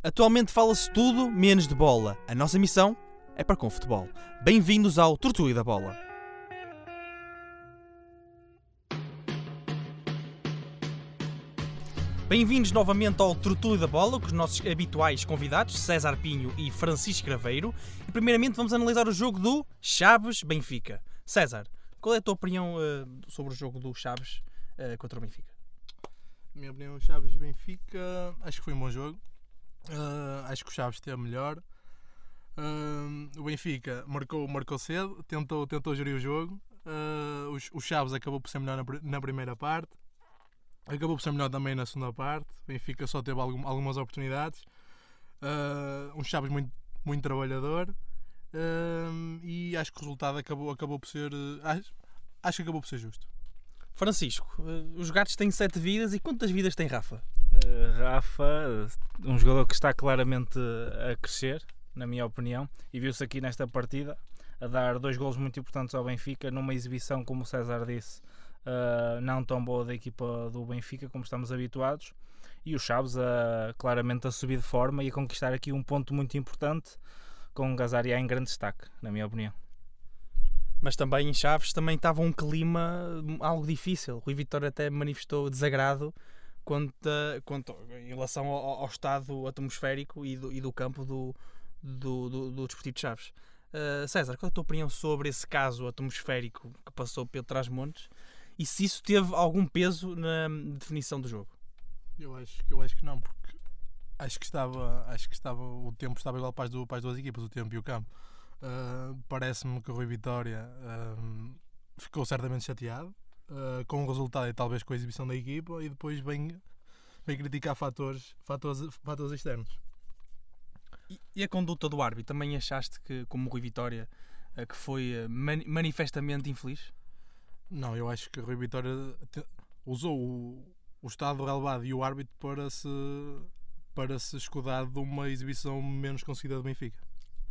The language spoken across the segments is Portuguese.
Atualmente fala-se tudo menos de bola. A nossa missão é para com futebol. Bem-vindos ao Tortuga da Bola. Bem-vindos novamente ao Tortuga da Bola com os nossos habituais convidados, César Pinho e Francisco Graveiro. E primeiramente vamos analisar o jogo do Chaves-Benfica. César, qual é a tua opinião uh, sobre o jogo do Chaves uh, contra o Benfica? Minha opinião, Chaves-Benfica, acho que foi um bom jogo. Uh, acho que o Chaves teve melhor. Uh, o Benfica marcou, marcou cedo, tentou, tentou gerir o jogo. Uh, o, o Chaves acabou por ser melhor na, na, primeira parte, acabou por ser melhor também na segunda parte. O Benfica só teve algum, algumas oportunidades. um Chaves muito, muito trabalhador e acho que o resultado acabou, acabou por ser. Acho, acho que acabou por ser justo. Francisco, os gatos têm sete vidas e quantas vidas tem Rafa? Uh, Rafa, um jogador que está claramente a crescer, na minha opinião, e viu-se aqui nesta partida a dar dois golos muito importantes ao Benfica numa exibição, como o César disse, uh, não tão boa da equipa do Benfica como estamos habituados, e o Chaves a, claramente a subir de forma e a conquistar aqui um ponto muito importante com o Gazaria em grande destaque, na minha opinião. Mas também em Chaves também estava um clima algo difícil. O Rui Vitória até manifestou desagrado quanto, quanto em relação ao, ao, estado atmosférico e do, e do campo do, do, do, do Desportivo de Chaves. Uh, César, qual é a tua opinião sobre esse caso atmosférico que passou pelo Trás-Montes e se isso teve algum peso na definição do jogo? Eu acho, eu acho que não, porque acho que estava, acho que estava, o tempo estava igual para as, duas, para as duas equipas, o tempo e o campo. Uh, Parece-me que o Rui Vitória uh, ficou certamente chateado, uh, com o resultado e talvez com a exibição da equipa e depois vem, vem criticar fatores, fatores, fatores externos. E, e a conduta do árbitro? Também achaste que, como Rui Vitória, uh, que foi uh, manifestamente infeliz? Não, eu acho que Rui Vitória usou o, o estado relevado e o árbitro para se, para se escudar de uma exibição menos conseguida do Benfica.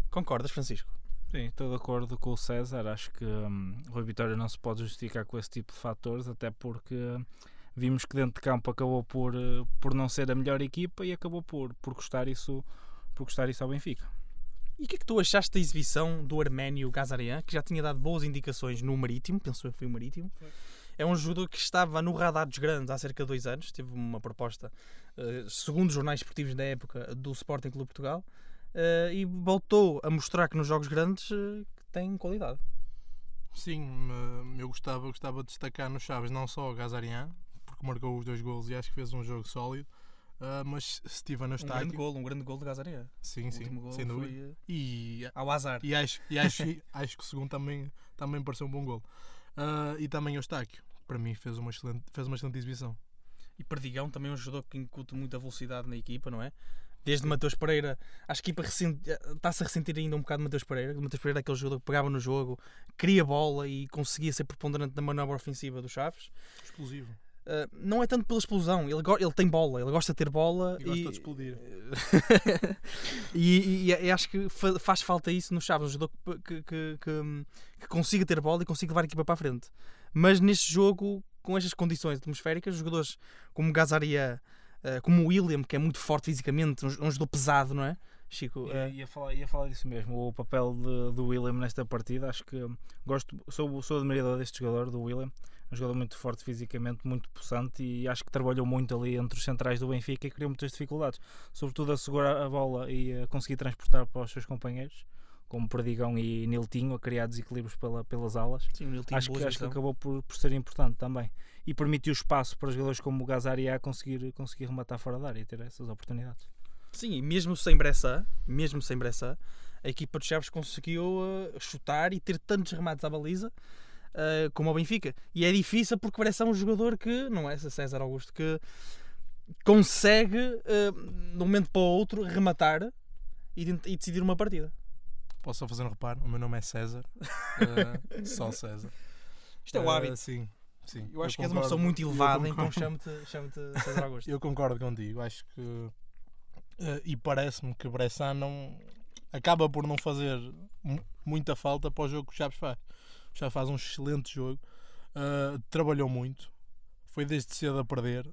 Concordas, Francisco? Sim, estou de acordo com o César. Acho que um, Rui Vitória não se pode justificar com esse tipo de fatores, até porque vimos que dentro de campo acabou por, eh, por não ser a melhor equipa e acabou por, por, custar, isso, por custar isso ao Benfica. E o que é que tu achaste da exibição do Arménio Gazarian, que já tinha dado boas indicações no Marítimo, penso que foi o Marítimo? Foi. É um jogador que estava no radar dos grandes há cerca de dois anos. Teve uma proposta, uh, segundo os jornais esportivos da época, do Sporting Clube Portugal uh, e voltou a mostrar que nos jogos grandes uh, tem qualidade. Sim, eu gostava, gostava de destacar no Chaves não só o Gazarian, porque marcou os dois gols e acho que fez um jogo sólido, uh, mas no estádio. Um grande gol, um grande gol de Gazarian. Sim, o sim, sem dúvida. Foi, e ao azar. E acho, e acho, acho que o segundo também, também pareceu um bom gol. Uh, e também o Eustáquio, para mim, fez uma excelente, fez uma excelente exibição. E Perdigão também é um jogador que incute muita velocidade na equipa, não é? Desde Mateus Pereira, acho que a equipa está-se a ressentir ainda um bocado de Mateus Pereira. Mateus Pereira é aquele jogador que pegava no jogo, queria bola e conseguia ser preponderante na manobra ofensiva dos Chaves. Explosivo. Uh, não é tanto pela explosão, ele, ele tem bola, ele gosta de ter bola e, e... gosta de explodir. e, e, e, acho que faz falta isso no Chaves, um jogador que, que, que, que, consiga ter bola e consiga levar a equipa para a frente. Mas neste jogo, com estas condições atmosféricas, os jogadores como Gazaria eh, como o William, que é muito forte fisicamente, um, um jogador pesado, não é? Chico, ia, ia, falar, ia falar disso mesmo. O papel de, do William nesta partida, acho que gosto, sou, sou admirador deste jogador, do William. Um jogador muito forte fisicamente, muito possante e acho que trabalhou muito ali entre os centrais do Benfica e criou muitas dificuldades, sobretudo a segurar a bola e a conseguir transportar para os seus companheiros como Perdigão e Niltinho, a criar desequilíbrios pela, pelas alas. Sim, acho, que, acho que acabou por, por ser importante também. E permitiu espaço para jogadores como o Gazaria conseguir, conseguir rematar fora da área e ter essas oportunidades. Sim, e mesmo sem Bressa, mesmo sem Bressa, a equipa de Chaves conseguiu uh, chutar e ter tantos remates à baliza uh, como o Benfica. E é difícil porque Bressa é um jogador que, não é César Augusto, que consegue, uh, de um momento para o outro, rematar e, e decidir uma partida. Posso só fazer um reparo? O meu nome é César. Uh, só César. Isto é o hábito. Uh, sim, sim. Eu acho eu que és uma pessoa muito elevada, então chamo-te chamo César Augusto. eu concordo contigo. Acho que. Uh, e parece-me que Bressan não. acaba por não fazer muita falta para o jogo que o Chaves faz. O Chaves faz um excelente jogo. trabalhou muito. Foi desde cedo a perder.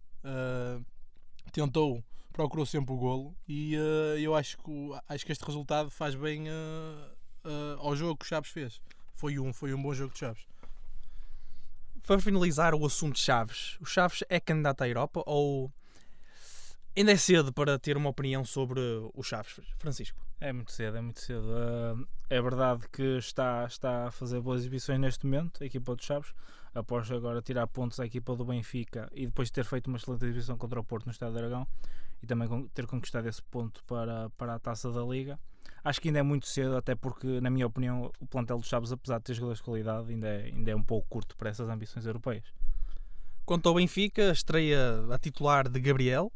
tentou procurou sempre o golo e eu acho que, acho que este resultado faz bem ao jogo que o Chaves fez. Foi um, foi um bom jogo de Chaves. Para finalizar o assunto Chaves, o Chaves é candidato à Europa ou ainda é cedo para ter uma opinião sobre o Chaves, Francisco? É muito cedo, é muito cedo. Ah, é verdade que está, está a fazer boas exibições neste momento, a equipa dos Chaves, após agora tirar pontos à equipa do Benfica e depois ter feito uma excelente exibição contra o Porto no Estado de Aragão e também ter conquistado esse ponto para, para a taça da Liga. Acho que ainda é muito cedo, até porque, na minha opinião, o plantel dos Chaves, apesar de ter jogadores de qualidade, ainda é, ainda é um pouco curto para essas ambições europeias. Quanto ao Benfica, estreia a titular de Gabriel,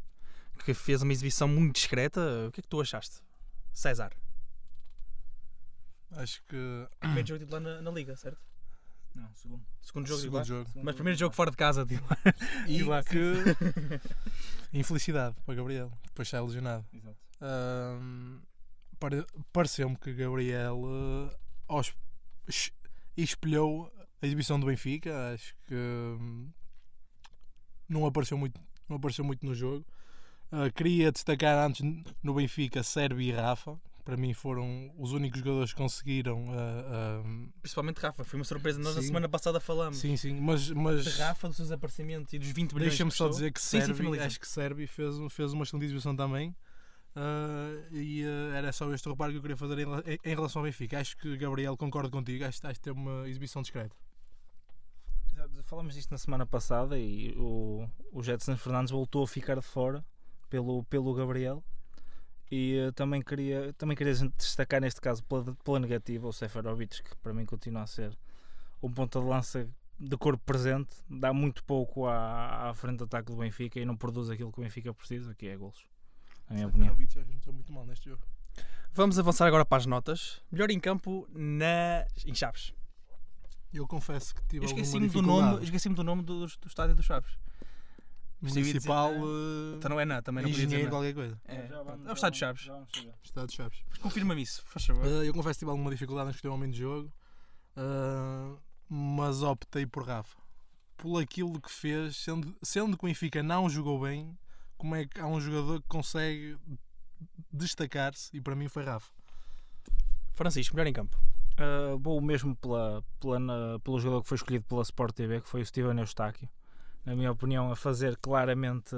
que fez uma exibição muito discreta. O que é que tu achaste? César. Acho que Primeiro jogo titular na, na Liga, certo? Não, segundo. Segundo jogo segundo titular. jogo. Mas primeiro jogo fora de casa, titular. E lá. que infelicidade para Gabriel, depois sai lesionado. Exato. Pare- Pareceu-me que Gabriel eh, espelhou a exibição do Benfica. Acho que hum, não apareceu muito, não apareceu muito no jogo. Ah, queria destacar antes no Benfica Sérvio e Rafa. Para mim foram os únicos jogadores que conseguiram. ah, ah, Principalmente Rafa, foi uma surpresa. Nós na Sim. semana passada falamos sim, sim, mas, mas de Rafa, dos seus aparecimentos e dos 20 milhões Deixa-me só dizer que finaliza. acho que Servi fez, fez uma excelente exibição também. Ah, e ah, era só este reparo que eu queria fazer em, em- relação ao Benfica. Acho que Gabriel, concordo contigo, acho, acho que teve uma exibição discreta. Falamos disto na semana passada e o, o Jetson Fernandes voltou a ficar de fora pelo, pelo Gabriel. E eh, também queria, também queria destacar neste caso pela, pela negativa o Seferovic, que para mim continua a ser um ponta de lança de corpo presente, dá muito pouco à, à frente do ataque do Benfica e não produz aquilo que o Benfica precisa, que é golos. Na minha opinião. Está muito mal neste jogo. Vamos avançar agora para as notas. Melhor em campo na... em Chaves. Eu confesso que tive Eu alguma esqueci-me do dificuldade. nome, esqueci do nome do, do estádio dos Chaves. Municipal Percebi eh, Então não é nada, também não podia dizer nada. qualquer coisa. É, Já vamos- é o estádio Chaves. de Chaves. Confirma-me isso, faz favor. Eh, eu confesso que tive alguma dificuldade em escolher o homem de jogo, eh, mas optei por Rafa. Por aquilo que fez, sendo, sendo que o Benfica não jogou bem, como é que há um jogador que consegue destacar-se e para mim foi Rafa. Francisco, melhor em campo. Uh, vou mesmo pela, pela, na- pelo jogador que foi escolhido pela Sport TV, que foi o Steven Eustáquio. Na minha opinião, a fazer claramente,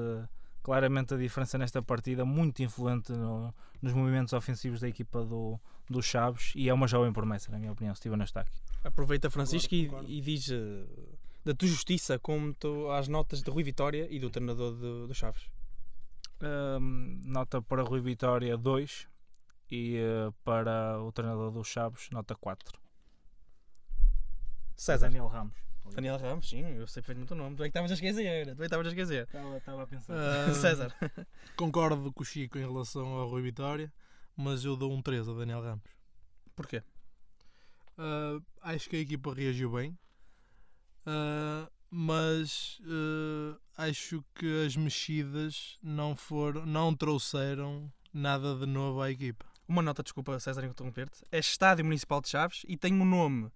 claramente a diferença nesta partida, muito influente no- nos movimentos ofensivos da equipa do, do Chaves e é uma jovem promessa, na minha opinião, Steven Eustáquio. Aproveita, Francisco, e- Concordo, E, diz eh, da tua justiça como tu, às notas de Rui Vitória e do treinador do, do Chaves. Um, nota para Rui Vitória 2 e uh, para o treinador do Chaves, nota 4. César. Daniel Ramos. Daniel Ramos, sim, eu sei perfeitamente o nome. Tu é que estavas a esquecer. Tu é que estavas a esquecer. Estava a pensar. Ah, César. Concordo com o Chico em relação ao Rui Vitória, mas eu dou um 3 a Daniel Ramos. Porquê? Ah, acho que a equipa reagiu bem, Ah, mas ah, acho que as mexidas não foram, não trouxeram nada de novo à equipa. Uma nota, desculpa, César, interromper-te. É Estádio Municipal de Chaves e tem um nome.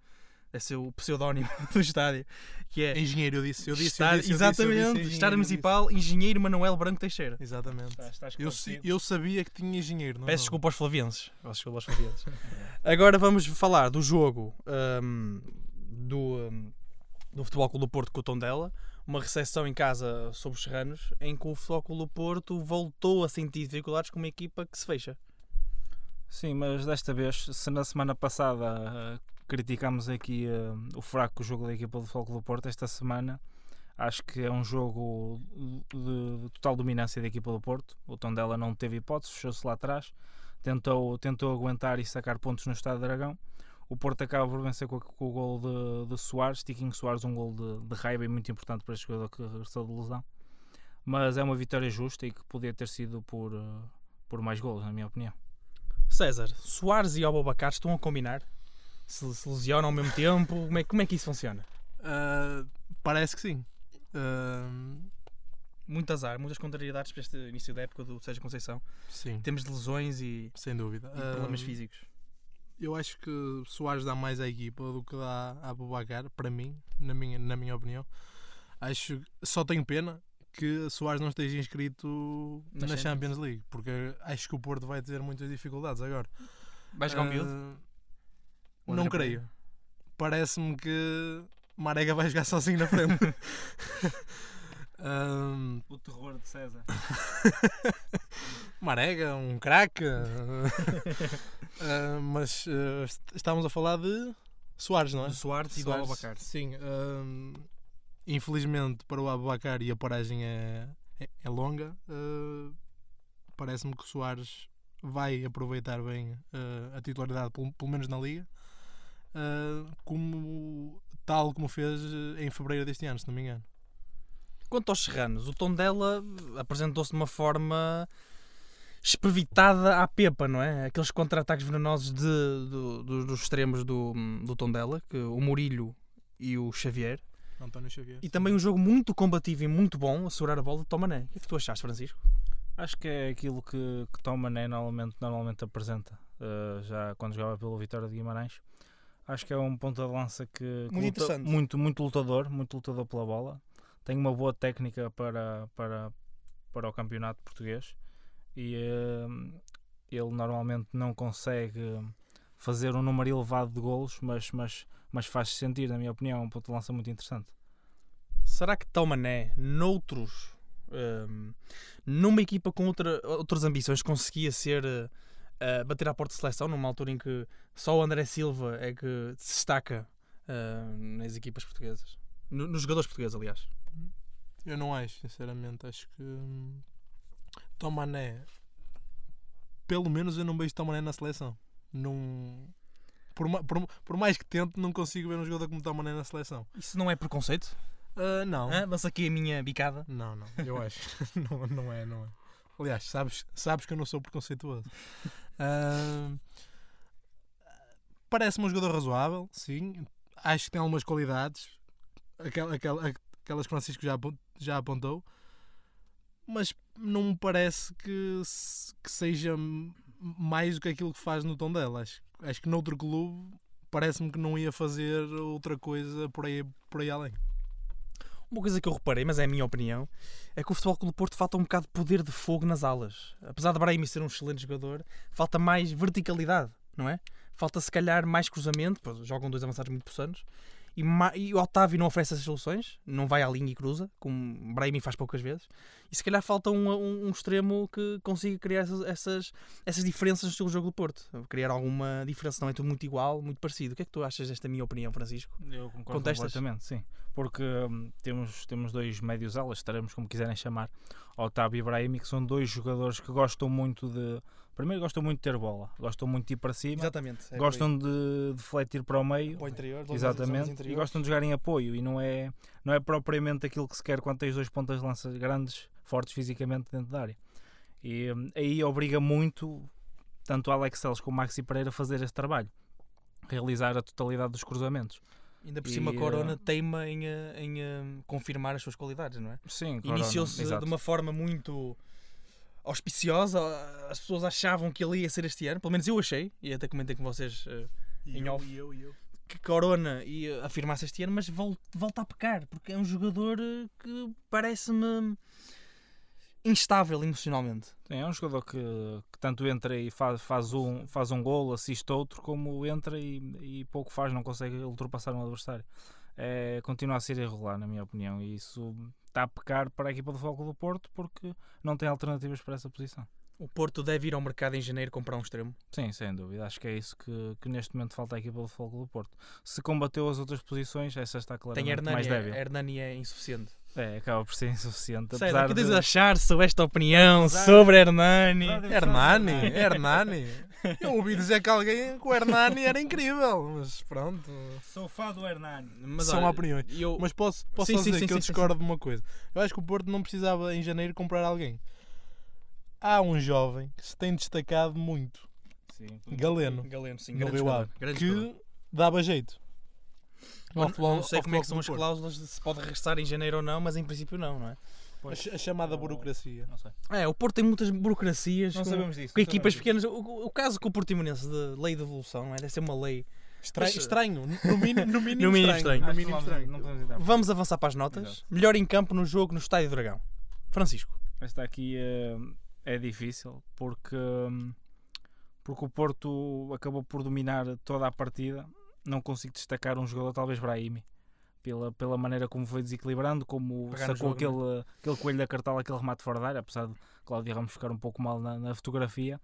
Ser o pseudónimo do estádio. Que é. Engenheiro, eu disse, eu disse, eu Estádio- disse, eu disse, eu disse, exatamente. engenheiro, Estádio disse. Municipal Engenheiro Manuel Branco Teixeira. Exatamente. Está, Eu, eu sabia que tinha engenheiro. Não Peço não. desculpa aos flavienses. Peço desculpa aos flavienses. Agora vamos falar do jogo ahm, do, ahm, do Futebol Clube do Porto com o Tondela. Uma recepção em casa sobre os Serranos, em que o Futebol Clube do Porto voltou a sentir dificuldades com uma equipa que se fecha. Sim, mas desta vez, se na semana passada ah, criticámos aqui ah, o fraco jogo da equipa do Futebol Clube do Porto, esta semana acho que é um jogo de, total dominância da equipa do Porto. O Tondela não teve hipótese, fechou-se lá atrás, tentou, tentou aguentar e sacar pontos no Estado de Aragão. O Porto acaba por vencer com, com o gol de, de Soares, Tiquinho Soares, um gol de, de raiva e muito importante para este jogador que regressou de lesão. Mas é uma vitória justa e que podia ter sido por, ah, por mais golos, na minha opinião. César, Soares e Abubacar estão a combinar? Se, se lesionam ao mesmo tempo? Como é, como é que isso funciona? Ah, parece que sim. Ah, Muito azar, muitas contrariedades para este início da época do Sérgio Conceição. sim, Temos de lesões e, sem dúvida. e problemas Ah, físicos. Eu acho que Soares dá mais à equipa do que dá a Bubacar, para mim, na minha, na minha opinião. Acho só tenho pena que Soares não esteja inscrito Na na, Champions. League, porque acho que o Porto vai ter muitas dificuldades agora. Vais miúdo? Ah, Ou não André creio. Parece-me que Marega vai jogar sozinho na frente. Ahm, O terror de César. Marega, um craque. Ah, mas ah, est- estávamos a falar de Soares, não é? Do Soares e do Abacar. Sim. ahm, infelizmente para o Abacar e a paragem é, é, é longa. ah, Parece-me que o Soares vai aproveitar bem a titularidade, pelo, pelo menos na Liga. como, tal como fez em fevereiro deste ano, se não me engano. Quanto aos serranos, o tom dela apresentou-se de uma forma esprevitada à pepa, não é? Aqueles contra-ataques venenosos de, do- dos extremos do, do Tondela, que o Murilho e o Xavier. António Xavier. E também um jogo muito combativo e muito bom a segurar a bola de Tomané. O que é que tu achaste, Francisco? Acho que é aquilo que, que Tom Mané normalmente, normalmente apresenta, eh, já quando jogava pelo Vitória de Guimarães. Acho que é um ponto de lança que, que Muito luta- muito, muito lutador, muito lutador pela bola. Tem uma boa técnica para, para, para o campeonato português e eh, ele normalmente não consegue fazer um número elevado de golos, mas, mas, mas faz sentir, na minha opinião, é um ponto de lança muito interessante. Será que Tomané, noutros, hum, numa equipa com outra, outras ambições, conseguia ser eh, bater à porta de seleção numa altura em que só o André Silva é que se destaca eh, nas equipas portuguesas? No- nos jogadores portugueses, aliás. Eu não acho, sinceramente. Acho que hum, Tomané, pelo menos eu não vejo Tomané na seleção. Não, por, ma- por, por mais que tente, não consigo ver um jogador como Tomané na seleção. Isso não é preconceito? Ah, não. Hã? Lança aqui a minha bicada. Não, não, eu acho. não, não é, não é. Aliás, sabes, sabes que eu não sou preconceituoso. Ah, Parece-me um jogador razoável, sim. Acho que tem algumas qualidades, aquela, aquela, aquelas que Francisco já, já apontou, mas não me parece que, que seja mais do que aquilo que faz no tom dela. Acho, acho que noutro clube parece-me que não ia fazer outra coisa por aí, por aí além. Uma coisa que eu reparei, mas é a minha opinião, é que o Futebol Clube do Porto falta um bocado de poder de fogo nas alas. Apesar de Brahimi ser um excelente jogador, falta mais verticalidade, não é? Falta se calhar mais cruzamento, pois jogam dois avançados muito possanos, e, e o Otávio não oferece essas soluções, não vai à linha e cruza, como Brahimi faz poucas vezes, e se calhar falta um, um- um extremo que consiga criar essas, essas, essas diferenças no estilo de jogo do Porto. Criar alguma diferença, não é tudo muito igual, muito parecido. O que é que tu achas desta minha opinião, Francisco? Eu concordo Contestas? completamente, sim. Porque hum, temos, temos dois médios alas, estaremos como quiserem chamar, Otávio e Ibrahim, que são dois jogadores que gostam muito de. Primeiro, gostam muito de ter bola, gostam muito de ir para cima, Exatamente. é gostam de defletir para o meio. para o interior, Exatamente, e gostam de jogar em apoio e não é, não é propriamente aquilo que se quer quando tens dois pontas de lança grandes, fortes fisicamente dentro da área. E hum, aí obriga muito tanto Alex Celes como Maxi Pereira a fazer esse trabalho, realizar a totalidade dos cruzamentos. Ainda por cima, E, Corona eh, teima em, eh, em, eh, confirmar as suas qualidades, não é? Sim, Iniciou-se de uma forma muito auspiciosa. As pessoas achavam que ele ia ser este ano, pelo menos eu achei, e até comentei com vocês E Em eu, off. e eu, e eu. que Corona ia afirmar-se este ano, mas vol- volta a pecar, porque é um jogador que parece-me instável emocionalmente. Sim, é um jogador que, que tanto entra e faz, faz, um, faz um gol, assiste outro, como entra e, e pouco faz, não consegue ultrapassar um adversário. É, continua a ser irregular, na minha opinião, e isso está a pecar para a equipa do Foco do Porto porque não tem alternativas para essa posição. O Porto deve ir ao mercado em janeiro comprar um extremo. Sim, sem dúvida. Acho que é isso que, que neste momento falta à equipa do Foco do Porto. Se combateu as outras posições, essa está Tem claramente Hernani, mais débil. Hernani é insuficiente. É, acaba por ser insuficiente. Sério, o que tens de- a achar sobre esta opinião Apesar- sobre Hernani? Hernani, Hernani. Eu ouvi dizer que alguém com o Hernani era incrível, mas pronto. Sou fã do Hernani. Mas, São olha, opiniões. Eu, Mas posso, posso Sim, dizer sim, que eu sim, sim, discordo de uma coisa. Eu acho que o Porto não precisava em janeiro comprar alguém. Há um jovem que se tem destacado muito, Sim, Galeno, Galeno, sim, no grande Rio jogador, Ave, grande que jogador. dava jeito. Futebol- não sei como é que são as cláusulas de se pode regressar em janeiro ou não, mas em princípio não, não é? A A chamada burocracia. Não sei. É, o Porto tem muitas burocracias Não com, sabemos disso. com não equipas pequenas. O, o caso com o Portimonense de lei de evolução, não é? deve ser uma lei. Estra- Mas- estranho, no mínimo, no mínimo, No mínimo estranho. estranho. No mínimo não estranho. vamos- não. Vamos avançar para as notas. Exato. Melhor em campo no jogo no Estádio do Dragão. Francisco. Esta aqui é, é difícil porque, hum, porque o Porto acabou por dominar toda a partida. Não consigo destacar um jogador, talvez Brahimi, pela, pela maneira como foi desequilibrando, como Pegar sacou jogo, aquele, aquele coelho da cartala, aquele remate fora da área, apesar de Cláudio Ramos ficar um pouco mal na, na fotografia.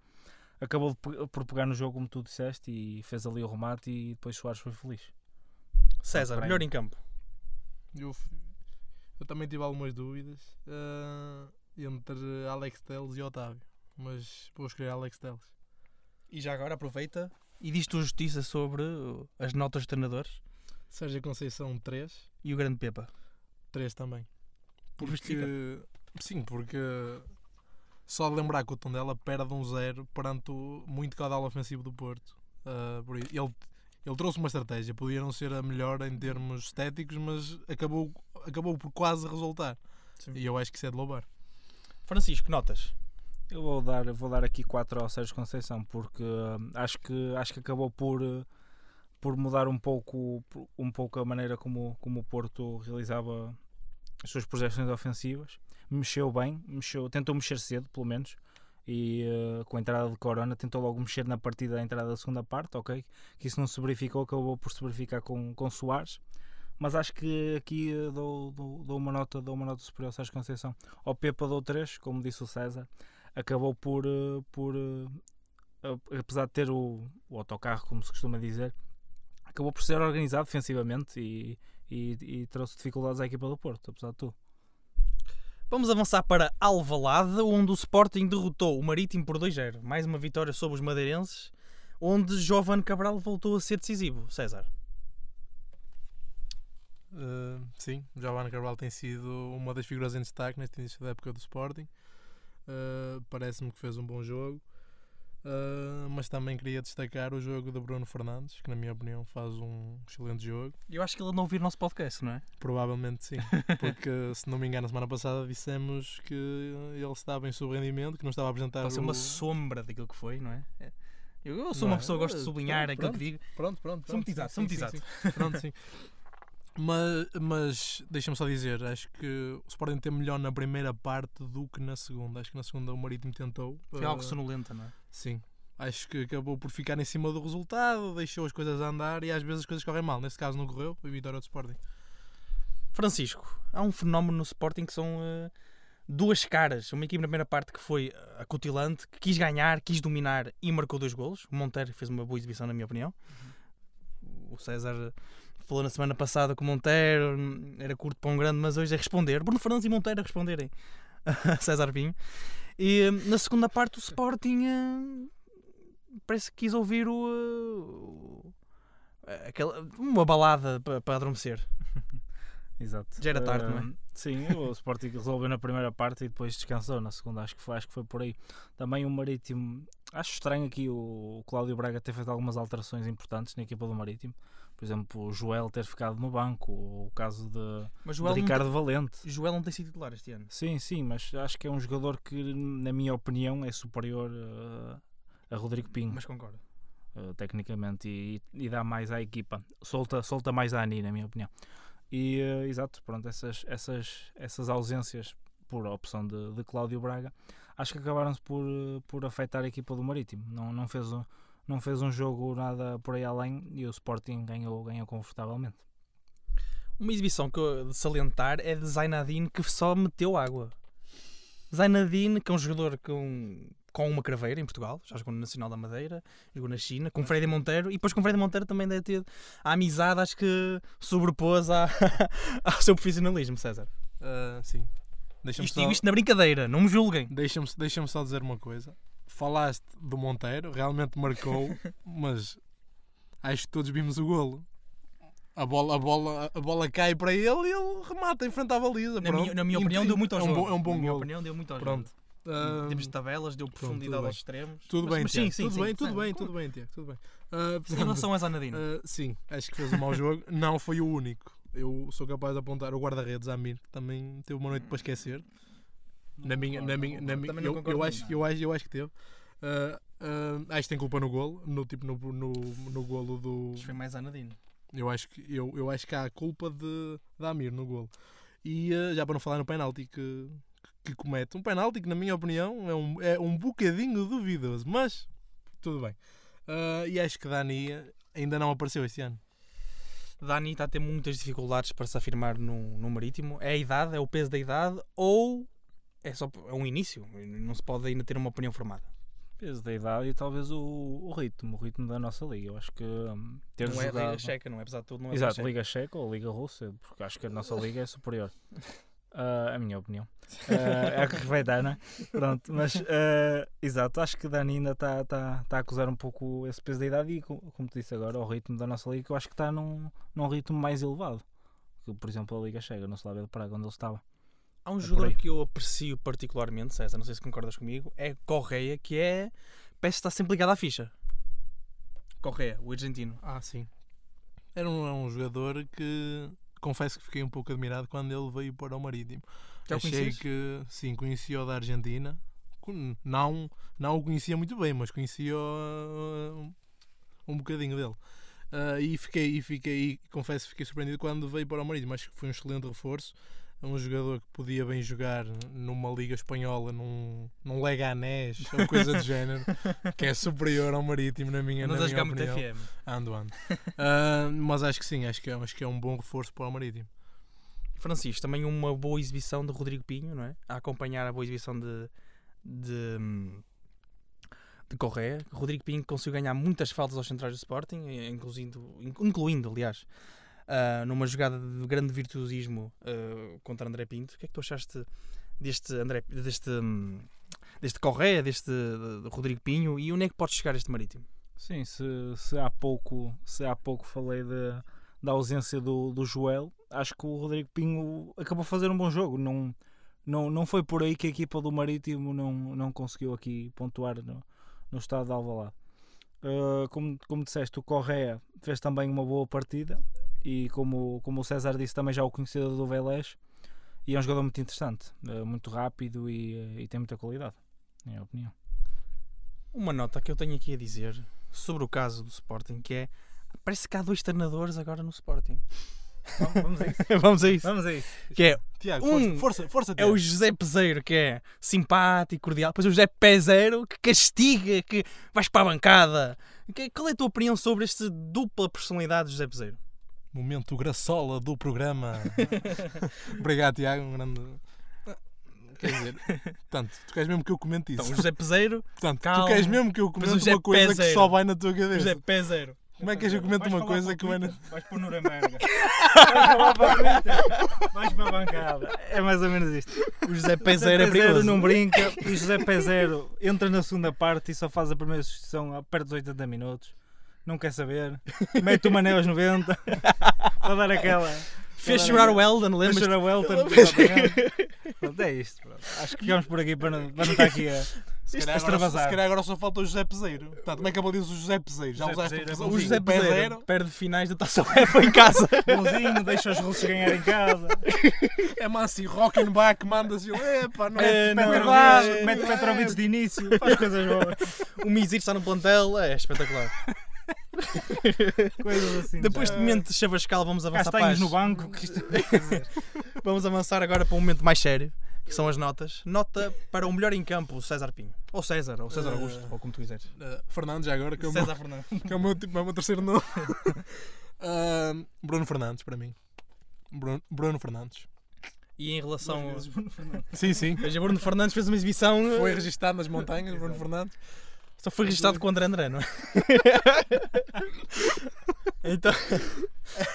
Acabou por pegar no jogo, como tu disseste, e fez ali o remate. E depois Soares foi feliz. César, melhor em campo. Eu, eu também tive algumas dúvidas ah, entre Alex Teles e Otávio, mas vou escolher Alex Teles. E já agora aproveita e diz tua justiça sobre uh, as notas dos treinadores Sérgio Conceição 3, e o grande Pepa. 3 também. Porque, sim, porque só de lembrar que o Tondela perde um zero perante o muito caudal ofensivo do Porto. Por isso, ele, ele trouxe uma estratégia, podia não ser a melhor em termos estéticos, mas acabou, acabou por quase resultar. E eu acho que isso é de louvar. Francisco, notas. Eu vou dar, vou dar aqui 4 ao Sérgio Conceição porque hum, acho que, acho que acabou por, por mudar um pouco, um pouco a maneira como, como o Porto realizava as suas projeções ofensivas. Mexeu bem, mexeu, tentou mexer cedo, pelo menos. E eh, com a entrada de Corona tentou logo mexer na partida da entrada da segunda parte, ok? Que isso não se verificou, acabou por se verificar com, com Soares. Mas acho que aqui eh, dou, dou, dou uma nota, dou uma nota superior ao Sérgio Conceição. Ao Pepa dou 3, como disse o César acabou por, eh, por eh, apesar de ter o, o autocarro, como se costuma dizer, acabou por ser organizado defensivamente e, e, e trouxe dificuldades à equipa do Porto, apesar de tudo. Vamos avançar para Alvalade, onde o Sporting derrotou o Marítimo por 2-0. Mais uma vitória sobre os madeirenses, onde Giovanni Cabral voltou a ser decisivo. César. Uh, sim, Giovanni Carvalho tem sido uma das figuras em destaque neste início da época do Sporting. Uh, Parece-me que fez um bom jogo. Uh, mas também queria destacar o jogo de Bruno Fernandes, que na minha opinião faz um excelente jogo. Eu acho que ele não ouvir o nosso podcast, não é? Provavelmente sim, porque se não me engano, a semana passada dissemos que ele estava em subrendimento, que não estava a apresentar. Pode ser o... uma sombra daquilo que foi, não é? É. Eu, eu sou Não uma é? pessoa que gosta de sublinhar pronto, aquilo que digo. Pronto, pronto. Sou pronto, muito exato, sim, sou muito. Pronto, sim. Mas, mas deixa-me só dizer, acho que o Sporting teve melhor na primeira parte do que na segunda. Acho que na segunda o Marítimo tentou. Foi algo eh, sonolenta, não é? Sim. Acho que acabou por ficar em cima do resultado, deixou as coisas a andar e às vezes as coisas correm mal. Nesse caso não correu, foi vitória do Sporting. Francisco, há um fenómeno no Sporting que são eh, duas caras. Uma equipe na primeira parte que foi acutilante, que quis ganhar, quis dominar e marcou dois golos. O Monteiro fez uma boa exibição, na minha opinião. O César falou na semana passada o Monteiro era curto para um grande, mas hoje é responder. Bruno Fernandes e Monteiro a responderem a César Pinho. E na segunda parte o Sporting hum, parece que quis ouvir o, uh, o- aquela, uma balada para, para adormecer. Exato. Já era tarde, não é? Ah, Sim, o Sporting resolveu na primeira parte e depois descansou na segunda. Acho que foi, acho que foi por aí. Também o Marítimo. Acho estranho aqui o, o Cláudio Braga ter feito algumas alterações importantes na equipa do Marítimo. Por exemplo, o Joel ter ficado no banco, o caso de, de Ricardo Valente. Joel não tem sido titular este ano. Sim, sim, mas acho que é um jogador que, na minha opinião, é superior uh, a Rodrigo Pinho, Mas concordo. uh, tecnicamente, e, e dá mais à equipa. Solta, solta mais a Ani, na minha opinião. E, uh, exato, pronto, essas, essas, essas ausências por opção de, de Cláudio Braga, acho que acabaram-se por, por afetar a equipa do Marítimo. Não, não, fez um, não fez um jogo nada por aí além e o Sporting ganhou, ganhou confortavelmente. Uma exibição que eu de salientar é de Zainadine que só meteu água. Zainadine, que é um jogador com, com uma craveira em Portugal, já jogou no Nacional da Madeira, jogou na China, com Freddy Monteiro, e depois com Freddy Monteiro também deve ter a amizade, acho que sobrepôs à, ao seu profissionalismo, César. Ah, sim. Isto só, digo isto na brincadeira, não me julguem. deixa-me, deixa-me só dizer uma coisa. Falaste do Monteiro, realmente marcou, mas acho que todos vimos o golo. A bola, a, bola, a bola cai para ele e ele remata em frente à baliza. Na minha, na minha opinião, deu muito ao é um jogo. bom, é um bom na minha golo. opinião, deu muito ao Pronto. jogo. Ah, Em termos de tabelas, deu profundidade aos extremos. tudo Mas- bem, mas sim, sim, tudo sim, bem, tudo bem, tudo bem, Tiago, tudo bem. Ah, Em portanto, relação a Zanadine. ah, sim, acho que fez um mau jogo. Não foi o único. Eu sou capaz de apontar o guarda-redes Amir, que também teve uma noite para esquecer. Na minha, na minha, na minha, eu, eu, acho, eu, acho, eu acho que teve. Ah, ah, acho que tem culpa no golo, no, tipo, no, no, no golo do. Isto foi mais Zanadine. Eu acho que, eu, eu acho que há culpa de, de Amir no golo. E ah, já para não falar no penalti que, que comete um penalti que, na minha opinião, é um, é um bocadinho duvidoso, mas tudo bem. E acho que Dani ainda não apareceu este ano. Dani está a ter muitas dificuldades para se afirmar no, no Marítimo. É a idade, é o peso da idade ou é só é um início? Não se pode ainda ter uma opinião formada. Peso da idade e talvez o, o ritmo, o ritmo da nossa liga. Eu acho que hum, ter não é a jogado... Liga Checa, não é? Apesar de tudo, não é Exato, Liga Checa ou Liga Russa, porque acho que a nossa liga é superior. Ah, a minha opinião. Ah, é a que respeitar, não é? Pronto, mas ah, exato, acho que Dani ainda está tá, tá a acusar um pouco esse peso da idade e, co- como te disse agora, o ritmo da nossa liga, que eu acho que está num, num ritmo mais elevado. Que, por exemplo, a Liga Chega, no Slavia de Praga, onde ele estava. Há um por jogador que eu aprecio particularmente, César, não sei se concordas comigo, é Correia, que é. Parece que está sempre ligado à ficha. Correia, o argentino. Ah, sim. Era um, é um jogador que confesso que fiquei um pouco admirado quando ele veio para o Marítimo. Já Achei conheces? que sim, conhecia o da Argentina. Não, não o conhecia muito bem, mas conhecia uh, um bocadinho dele. Uh, e fiquei, e fiquei, confesso, fiquei surpreendido quando veio para o Marítimo. Acho que foi um excelente reforço. É um jogador que podia bem jogar numa Liga Espanhola, num, num Leganés ou coisa do género, que é superior ao Marítimo, na minha, Andas na a minha jogar muito opinião. FM. Ando, ando. Ah, mas acho que sim, acho que, é, acho que é um bom reforço para o Marítimo. Francisco, também uma boa exibição de Rodrigo Pinho, não é? A acompanhar a boa exibição de. de. de Correia. Rodrigo Pinho conseguiu ganhar muitas faltas aos centrais do Sporting, incluindo, incluindo aliás, ah, numa jogada de grande virtuosismo ah, contra André Pinto. O que é que tu achaste deste André, deste, hum, deste Correia, deste de- Rodrigo Pinho e onde é que pode chegar este Marítimo? Sim, se, se há pouco, se há pouco falei de, da ausência do, do Joel, acho que o Rodrigo Pinho acabou de fazer um bom jogo. Não, não, não foi por aí que a equipa do Marítimo não, não conseguiu aqui pontuar no, no estado de Alvalade. Uh, como, como disseste, o Correa fez também uma boa partida e como, como o César disse, também já o conhecido do Vélez e é um jogador muito interessante, uh, muito rápido e, e tem muita qualidade, na minha opinião. Uma nota que eu tenho aqui a dizer sobre o caso do Sporting, que é parece que há dois treinadores agora no Sporting. Vamos a isso. Vamos a isso. Vamos a isso. Que é, Tiago, Um força, força, força é o José Peseiro, que é simpático, cordial. Depois o José Peseiro, que castiga, que vais para a bancada. Que- Qual é a tua opinião sobre esta dupla personalidade de José Peseiro? Momento graçola do programa. Obrigado, Tiago. Um grande. Quer dizer, portanto, tu queres mesmo que eu comente isso? Então, o José Peseiro, Portanto, calma. tu queres mesmo que eu comente José uma coisa que Peseiro. só vai na tua José cabeça? Peseiro. Como é que que eu comente Vais uma coisa que vai na. Vais para o Nuremberg. Vais falar para o Twitter. Vais para a bancada. É mais ou menos isto. O José Peseiro é José perigoso. não brinca e o José Pezero entra na segunda parte e só faz a primeira substituição a perto dos 80 minutos. Não quer saber. Mete o Mané aos 90 para dar aquela. Fez chorar o Eldon, lembras? Deixa a Welton. exatamente. Pronto, é isto. pronto. Acho que ficamos por aqui para não, para não estar aqui a. Se calhar, agora, se calhar agora só falta o José Peseiro. Portanto, como é que dizer o José Peseiro? Já José usaste Peseiro é o. O José Peseiro Peseiro? perde finais da Taça UEFA em casa. Bonzinho, deixa os russos ganhar em casa. É Massi Rockenbach, manda-se. Epá, não É, é não, verdade. é, mete Petrovic de início, faz coisas boas. O Mizir está no plantel, é espetacular. Coisas assim. Depois já. de momento de Chavascal, vamos avançar para no banco. Que isto... Vamos avançar agora para um momento mais sério, que são as notas. Nota para o melhor em campo, o César Pinho. Ou César, ou César Eh, Augusto, ou como tu quiseres. Uh, Fernandes, já agora, que é o meu, César Fernandes. que é o meu, tipo, é o meu terceiro nome. Uh, Bruno Fernandes, para mim. Bruno, Bruno Fernandes. E em relação. Sim, sim. Veja, Bruno Fernandes fez uma exibição. Foi registado nas montanhas, Bruno Fernandes. Só foi registado com o André André, não é? então,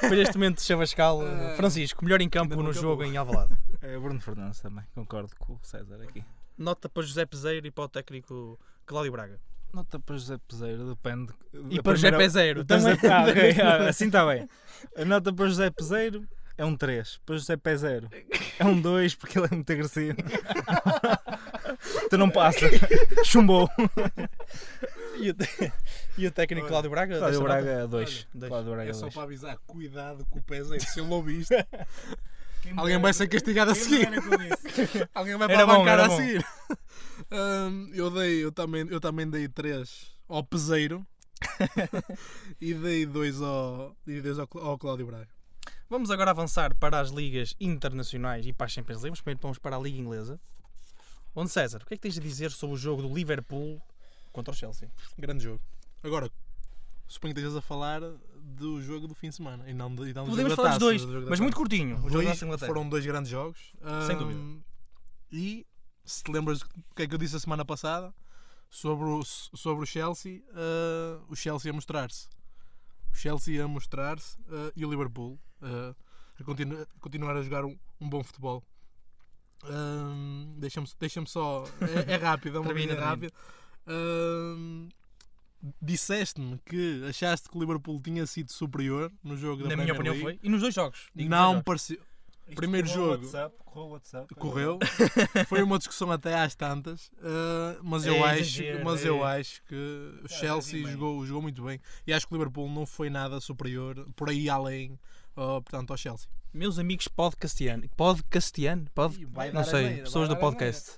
foi este momento de Chavascal. Ah, Francisco, melhor em campo no acabou. jogo em Alvalade. É Bruno Fernandes também, concordo com o César aqui. Nota para José Peseiro e para o técnico Cláudio Braga. Nota para José Peseiro, depende. E para José primeira- Peseiro Também. Ah, ok, ah, assim está bem. A nota para José Peseiro é um 3. Para José Peseiro é um 2 porque ele é muito agressivo. tu não passa. Chumbou. E o, te- e o técnico Olha, Cláudio Braga? Cláudio? Braga 2. Dois. Cláudio Braga É só 2. para avisar, cuidado com o peseiro. Se ele ouvir isto, alguém vai ser castigado a seguir. Alguém vai para Era a bancada a seguir. Hum, eu, dei, eu, também, eu também dei 3 ao peseiro. e dei 2 ao, e dois ao, ao Cláudio Braga. Vamos agora avançar para as ligas internacionais e para as Champions League. Mas primeiro vamos para a Liga Inglesa. Onde César, o que é que tens a dizer sobre o jogo do Liverpool contra o Chelsea? Grande jogo. Agora, suponho que estejas a falar do jogo do fim de semana e não, do- e não do Podemos falar dos dois, do mas taça. muito curtinho. O Dois- foram dois grandes jogos. Sem dúvida. E se te lembras do que é que eu disse a semana passada sobre o, sobre o Chelsea, ah, o Chelsea a mostrar-se. O Chelsea a mostrar-se ah, e o Liverpool ah, a continu- continuar a jogar um, um bom futebol. Ahm, Deixa-me deixa só. É, é rápido, é uma Termina, linha rápida. Ahm, Disseste-me que achaste que o Liverpool tinha sido superior no jogo da Na minha opinião League. foi. E nos dois jogos. Não pareceu. Primeiro correu jogo. WhatsApp, correu o WhatsApp. Correu. Foi uma discussão até às tantas. uh, mas eu, É acho, exagero, mas é. eu acho que o Ah, Chelsea bem. jogou, jogou muito bem. E acho que o Liverpool não foi nada superior por aí além portanto, ao Chelsea. Meus amigos podcastiano. Podcastiano? Pod... Não sei. asneira, Pessoas vai do podcast.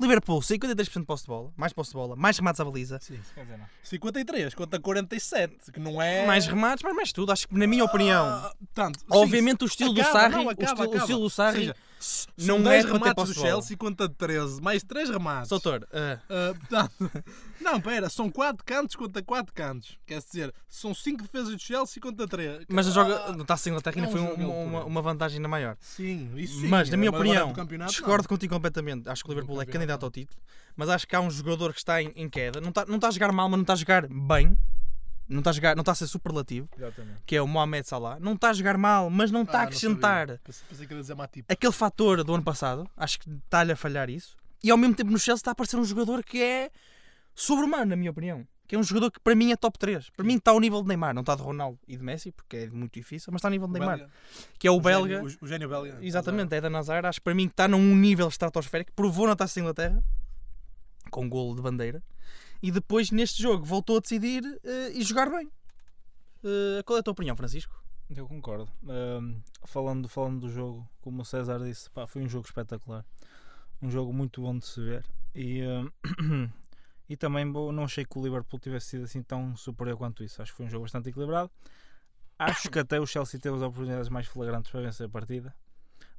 Liverpool, 53% de posse de bola. Mais posse de bola. Mais remates à baliza. Sim. Quer dizer, não. 53 contra 47, que não é. Mais remates, mas mais tudo. Acho que, na minha opinião, Ah, tanto, sim, obviamente o estilo do acaba, Sarri, não, o, acaba, estilo, o estilo do Sarri, não são é 10 para ter remates do. Chelsea contra 13, mais 3 remates. Doutor, ah, Ah, portanto, não, pera, são 4 cantos contra 4 cantos. Quer dizer, são 5 defesas do Chelsea contra 3. mas a joga Taça da Inglaterra ainda é foi um- uma, uma, vantagem ainda maior. Sim, isso sim. mas, na minha Agora opinião, discordo contigo completamente. Acho que o Liverpool é candidato não. ao título, mas acho que há um jogador que está em, em queda. Não está, não está a jogar mal, mas não está a jogar bem. Não está a, jogar, não está a ser superlativo, Exatamente. que é o Mohamed Salah. Não está a jogar mal, mas não está a Ah, não acrescentar aquele fator do ano passado. Acho que está-lhe a falhar isso. E ao mesmo tempo no Chelsea está a aparecer um jogador que é sobre-humano, na minha opinião. Que é um jogador que para mim é top 3. Para mim está ao nível de Neymar. Não está de Ronaldo e de Messi, porque é muito difícil, mas está ao nível de Neymar. Belga. Que é o, O belga. gênio- O, o gênio belga. Exatamente, é da Nazar. Acho que para mim está num nível estratosférico. Provou na Taça da Inglaterra, com golo de bandeira. E depois, neste jogo, voltou a decidir eh, e jogar bem. Eh, qual é a tua opinião, Francisco? Eu concordo. Ahm, falando, falando do jogo, como o César disse, pá, foi um jogo espetacular. Um jogo muito bom de se ver. E, ahm, e também não achei que o Liverpool tivesse sido assim tão superior quanto isso. Acho que foi um jogo bastante equilibrado. Acho que até o Chelsea teve as oportunidades mais flagrantes para vencer a partida.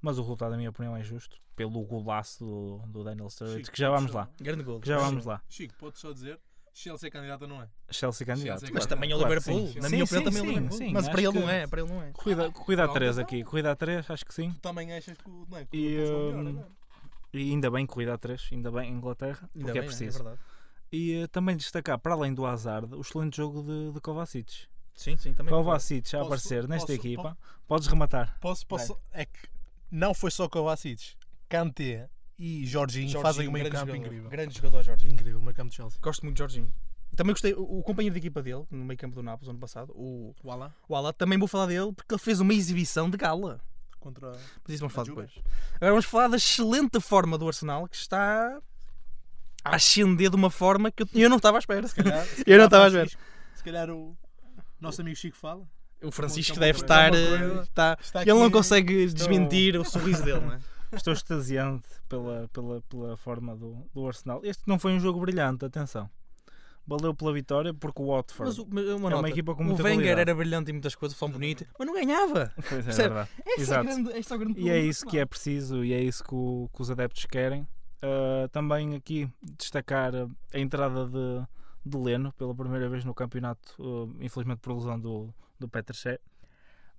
Mas o resultado, na minha opinião, é justo. Pelo golaço do, do Daniel Sturridge, Chico, que já vamos só- lá. Grande golo. Que já vamos lá. Chico, pode só dizer, Chelsea é candidata, não é? Chelsea candidato. Chelsea Mas Claro, também é o claro, Liverpool. sim. Na Sim, minha sim, opinião, também é o Liverpool. sim. Mas para ele que não é. Para ele não é. Corrida, corrida a Não, 3 não. aqui. Corrida a 3, acho que sim. Tu também achas que o. Não é, que o E, melhor hum? E ainda bem corrida a 3, ainda bem Inglaterra, Ainda porque é bem, preciso. verdade. e eh, também destacar, para além do Hazard, o excelente jogo de, de Kovacic. Sim, sim, também. Kovacic a Posso- aparecer nesta posso- equipa, podes rematar. Posso, posso. É que não foi só Kovacic. Kanté e Jorginho, Jorginho, fazem um meio campo jogador. incrível. Grande jogador, Jorge. Incrível, o meio campo de Chelsea. Gosto muito de Jorginho. Também gostei, o, o companheiro de equipa dele, no meio campo do Nápoles, ano passado, o, o Ala, também vou falar dele porque ele fez uma exibição de gala. contra. Mas isso vamos falar depois. Agora vamos falar da excelente forma do Arsenal que está a ascender de uma forma que eu, eu não estava à espera. Se calhar, se Eu não calhar estava a ver. Francisco- Se calhar o nosso amigo Chico fala. O Francisco Uma deve coisa- estar. está- Está ele não consegue desmentir o sorriso dele, não é? Estou extasiante pela, pela, pela forma do, do Arsenal. Este não foi um jogo brilhante, atenção. Valeu pela vitória porque o Watford Mas o- mas uma é uma equipa com o muita Wenger qualidade. era brilhante em muitas coisas, foi bonito, mas não ganhava. Pois é, verdade. É, o Exato. grande, esse é o grande E é isso que é preciso e é isso que, o- que os adeptos querem. Uh, também aqui destacar a entrada de, de Leno pela primeira vez no campeonato, uh, infelizmente por lesão do, do Peter Shea.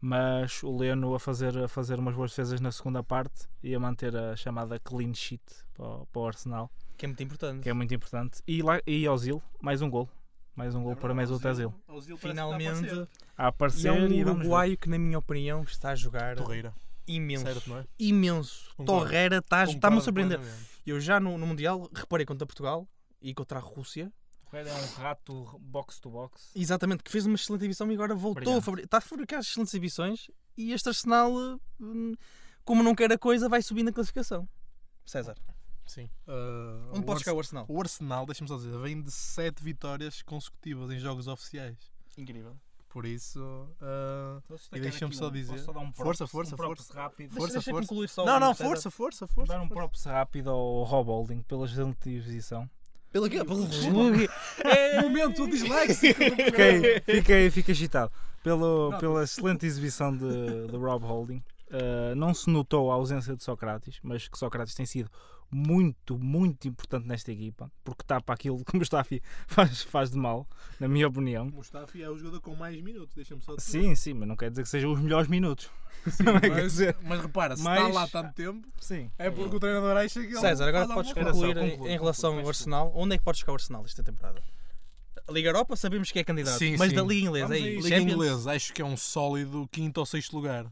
Mas o Leno a fazer, a fazer umas boas defesas na segunda parte e a manter a chamada clean sheet para, o- para o Arsenal, Que é muito importante. que é muito importante. E, lá, e Ozil, mais um gol. Mais um gol para mais o Tazil. Finalmente. A aparecer E é um e vamos ver. uruguaio que, na minha opinião, está a jogar Torreira. imenso. Certo, não é? Imenso. Concordo. Torreira está- está-me a Concordo surpreender. Eu já no, no Mundial reparei contra Portugal e contra a Rússia. É um rato box to box. Exatamente, que fez uma excelente exibição e agora voltou a fabricar. Está a fabricar excelentes exibições e este Arsenal, hum, como não quer a coisa, vai subir na classificação. César, Sim. Uh, onde pode chegar o Arsenal? O Arsenal, deixa-me só dizer, vem de 7 vitórias consecutivas em jogos oficiais. Incrível. Por isso. uh, E deixa-me só um- dizer- só dar um Força, props- força, um props força. rápido. Força, deixa, força. concluir só Não, não, César. força, força, força. dar um força. props rápido ao Rob Holding pela excelente exibição. Pelo quê? Pelo É, momento disléxico. Fiquei, fiquei, fiquei excitado pelo, Não, pela excelente exibição de, de Rob Holding. Uh, não se notou a ausência de Sócrates, mas que Sócrates tem sido muito, muito importante nesta equipa, porque tapa aquilo que o Mustafi faz, faz de mal, na minha opinião. Mustafi é o jogador com mais minutos, deixa-me só dizer. Sim, sim, mas não quer dizer que sejam os melhores minutos. Sim, é, quer mas, dizer, mas repara, se mas- está lá tanto tempo, Sim. é porque o treinador acha que ele César, agora podes concluir em- concluir, em relação ao. Arsenal. Onde é que podes jogar o Arsenal esta temporada? A Liga Europa sabemos que é candidato, Sim, mas sim. da Liga Inglesa Vamos aí. Liga Champions? Inglesa, acho que é um sólido quinto ou sexto lugar.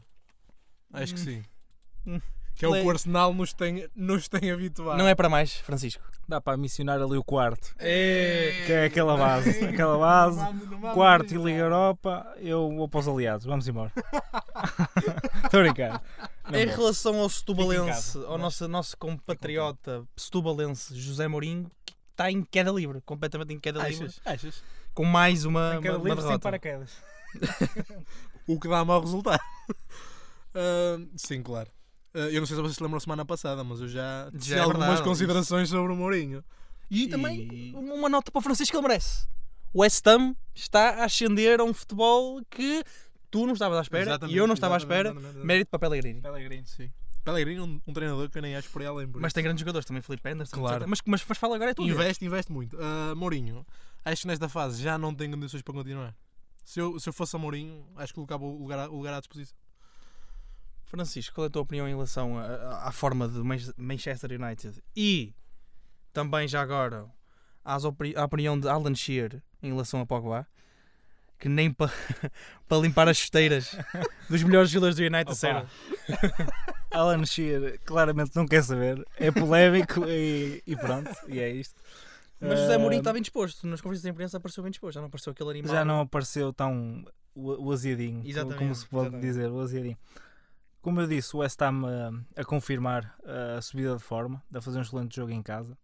Acho que Hum. sim. Hum. Que é o que o Arsenal nos tem, nos tem habituado. Não é para mais, Francisco. Dá para mencionar ali o quarto, É, que é aquela base, aquela base. Vamos- vamos Quarto e. Liga Europa, eu vou para os aliados, vamos embora. Estou a brincar. Não em vou. relação ao Setubalense, ao nosso, nosso compatriota Setubalense José Mourinho, que está em queda livre, completamente em queda livre, Achas? Achas? com mais uma, uma, uma sem derrota. paraquedas. O que dá mau resultado. Ah, sim, claro. Ah, eu não sei se vocês se lembram semana passada, mas eu já Já é algumas verdade, considerações sobre o Mourinho. E E- também uma nota para o Francisco ele merece. O West Ham está a ascender a um futebol que tu não estavas à espera e eu não estava à espera. exatamente, exatamente. Mérito para Pellegrini. Pellegrini. Sim. Pellegrini, um, um treinador que eu nem acho por além. por Mas isso. tem grandes jogadores também, Felipe Anderson. Claro. Mas, mas, mas fala agora é tu. Investe, investe muito. Ah, Mourinho, acho que nesta fase já não tem condições para continuar. Se eu, se eu fosse a Mourinho, acho que colocava o lugar, o lugar à disposição. Francisco, qual é a tua opinião em relação à forma de Man- Manchester United e também já agora às opri- à opinião de Alan Shearer em relação a Pogba? Que nem para para limpar as chuteiras dos melhores jogadores do United serve. Alan Shearer claramente não quer saber, é polémico e, e pronto, e é isto. Mas José Ah, Mourinho está bem disposto. Nas conferências de imprensa apareceu bem disposto. Já não apareceu aquele animal. já não apareceu tão o, o aziadinho, Exatamente, como se pode exatamente. dizer, o aziadinho. Como eu disse, o West Ham ah, a confirmar ah, a subida de forma, a fazer um excelente jogo em casa.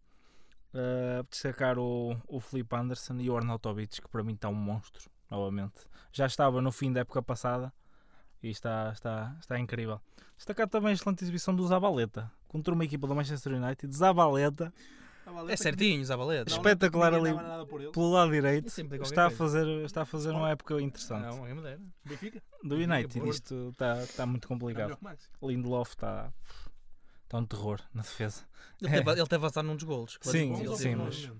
Ah, destacar o, o Felipe Anderson e o Arnautovic, que para mim está um monstro, novamente. Já estava no fim da época passada e está, está, está incrível. Destacar também a excelente exibição do Zabaleta contra uma equipa do Manchester United. Zabaleta, É certinho, Zabaleta. Não, espetacular ali. pelo lado direito, está a fazer, está a fazer uma época interessante. Não, é madeira. Benfica? Do United, isto está, está muito Está complicado. Lindelof está, está um terror na defesa. Ele teve, ele teve a passar num dos golos. Sim, Ele sim, teve- mas-?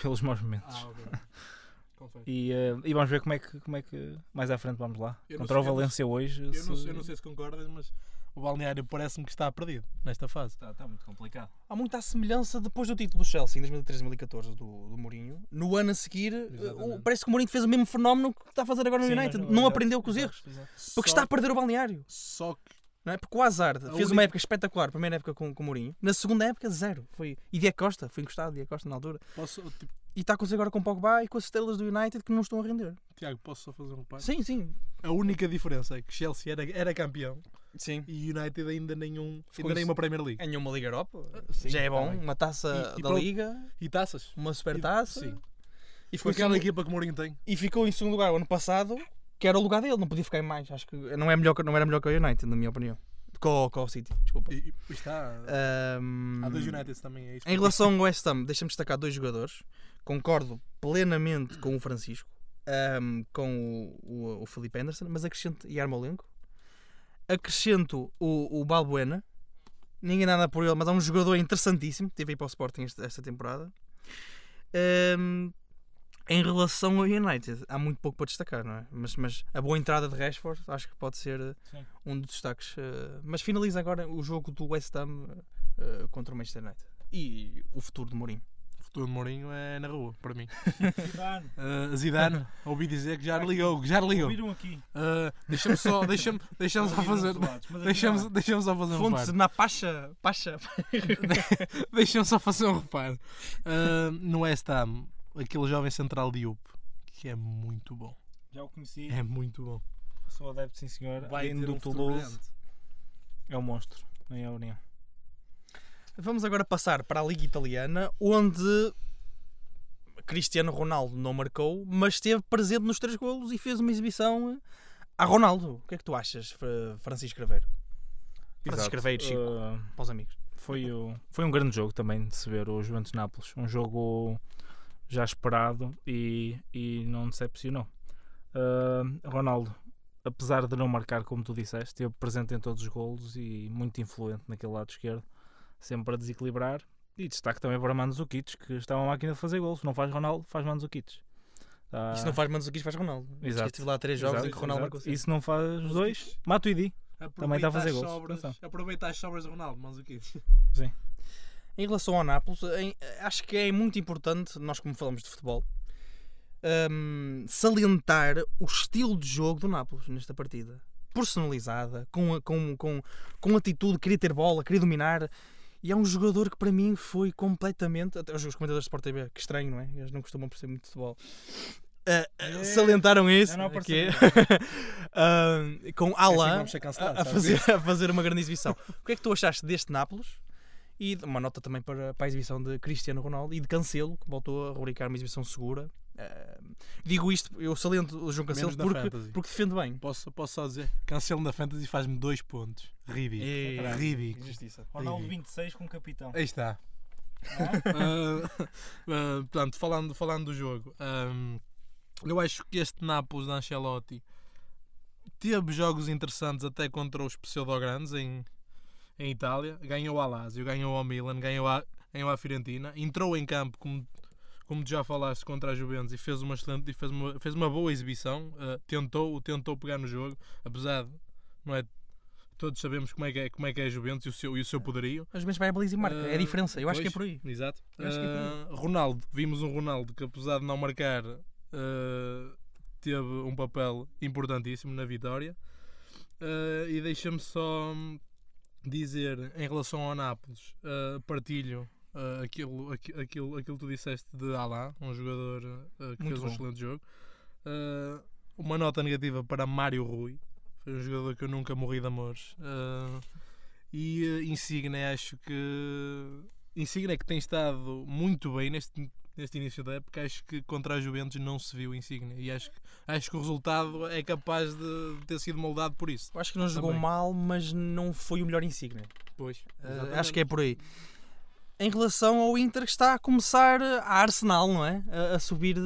Pelos maus momentos. Ah, ok. Confere. E, eh, e vamos ver como é, que, como é que mais à frente vamos lá. Eu não Contra o sei, eu não Valência hoje. Eu não, se- eu não sei se concordas, mas o balneário parece-me que está perdido nesta fase. Está, está muito complicado. Há muita semelhança depois do título do Chelsea em 2013-2014 do, do Mourinho. No ano a seguir, Exatamente. o- parece que o Mourinho fez o mesmo fenómeno que está a fazer agora no Sim, United. Não exato, aprendeu com os erros. exato. Porque Só- está a perder o balneário. Só que Não é? Porque o Hazard A fez única- uma época espetacular, primeira época com, com o Mourinho. Na segunda época, zero. Foi... E Diego Costa, foi encostado Diego Costa na altura. posso, tipo, E está a acontecer agora com o Pogba e com as estrelas do United que não estão a render. Tiago, posso só fazer um reparo? Sim, sim. A única diferença é que Chelsea era, era campeão Sim. e United ainda nenhum, Ficou ainda nem uma Premier League. Ganhou uma Liga Europa, sim, já é bom. tá bem. Uma taça E- e da pronto. Liga, E taças? uma super E- taça. sim. E ficou, aquela em, equipa que o Mourinho tem. e ficou em segundo lugar o ano passado, que era o lugar dele, não podia ficar em mais. Acho que não, é melhor, não era melhor que o United, na minha opinião. Com, com o City, desculpa. E, e está. Ahm, Há dois Uniteds também, é isso. Em relação ao West Ham, deixa-me destacar dois jogadores. Concordo plenamente com o Francisco, ahm, com o, o, o Felipe Anderson, mas acrescento Yarmolenko. Acrescento o, o Balbuena. Ninguém nada por ele, mas é um jogador interessantíssimo. Teve aí para o Sporting esta, esta temporada. Ahm, em relação ao United, há muito pouco para destacar, não é? Mas, mas a boa entrada de Rashford acho que pode ser eh, Sim. um dos destaques. eh, mas finaliza agora o jogo do West Ham eh, contra o Manchester United. E o futuro de Mourinho. O futuro de Mourinho é na rua, para mim. Zidane, Uh, Zidane, ouvi dizer que já ligou, que já ligou. Ouviram aqui. Uh, deixa-me só, deixa-me deixa só fazer. Deixa-me deixa só fazer um reparo. na Pacha. Pacha. Deixa-me só fazer um reparo. Uh, no West Ham, aquele jovem central Diop, que é muito bom. Já o conheci, É muito bom. sou adepto, sim senhor. Vai do um Toulouse, é um monstro, na minha opinião. Vamos agora passar para a Liga Italiana, onde Cristiano Ronaldo não marcou, mas esteve presente nos três golos e fez uma exibição a Ronaldo. O que é que tu achas, Fra- Francisco Craveiro? Francisco. Craveiro, Chico, Uh, para os amigos. foi, o, foi um grande jogo também de se ver o Juventus Nápoles. Um jogo já esperado e, e não decepcionou. Uh, Ronaldo, apesar de não marcar, como tu disseste, esteve presente em todos os golos e muito influente naquele lado esquerdo, sempre a desequilibrar. E destaque também para Mandzukic, que está uma máquina de fazer gols. Não faz Ronaldo, faz Mandzukic. Está... E se não faz Mandzukic, faz Ronaldo. Exato. Estive lá três jogos Exato, em que Ronaldo marcou. E se não faz os dois, Matuidi. Também está a fazer Aproveita as gols, sobras-. Aproveita as sobras do Ronaldo, o quê? Em relação ao Nápoles, em- acho que é muito importante, nós como falamos de futebol, hum, salientar o estilo de jogo do Nápoles nesta partida. Personalizada, com, com, com, com atitude, queria ter bola, queria dominar. E é um jogador que para mim foi completamente. Até os comentadores de Sport TV, que estranho, não é? Eles não costumam perceber muito de futebol. Ah, ah, É, salientaram isso. eu não que é- percebi. Ah, com Alain a, a fazer, a fazer uma grande exibição. O que é que tu achaste deste Nápoles? E uma nota também para, para a exibição de Cristiano Ronaldo e de Cancelo, que voltou a rubricar uma exibição segura. Ah, digo isto, eu saliento o João Cancelo porque, Fantasy. porque defende bem. Posso, posso só dizer, cancelo na Fantasy e faz-me dois pontos. Ridículo. E- Ridículo. Justiça. Ronaldo Ridículo. 26 com capitão. Aí está. Ah, portanto, falando, falando do jogo, ahm, eu acho que este Nápoles de Ancelotti teve jogos interessantes até contra os pseudo-grandes em, em Itália. Ganhou a Lazio, ganhou ao Milan, ganhou a, ganhou a Fiorentina. Entrou em campo, como, como tu já falaste, contra a Juventus e fez uma, excelente, fez uma, fez uma boa exibição. Ah, tentou, tentou pegar no jogo, apesar de, não é, todos sabemos como é que é, como é, que é a Juventus e o seu, e o seu poderio. Mas mesmo vai a baliza e marca. É a Ah, diferença. Eu acho que é por aí. Exato. Que é por Ah, Ronaldo, vimos um Ronaldo que apesar de não marcar, ah, teve um papel importantíssimo na vitória. E deixa-me só dizer em relação ao Nápoles, ah, partilho ah, aquilo, aqui- aquilo, aquilo que tu disseste de Alain, um jogador ah, que Muito fez um bom. excelente jogo. Uma nota negativa para Mário Rui, foi um jogador que eu nunca morri de amores. E uh, Insigne, acho que Insigne que tem estado muito bem neste, neste início da época. Acho que contra a Juventus não se viu Insigne e acho, que- acho que o resultado é capaz de ter sido moldado por isso. Acho que não jogou Também. mal, mas não foi o melhor insígnia. Pois, Ah, acho que é por aí. Em relação ao Inter, que está a começar a Arsenal, não é? A, a subir de,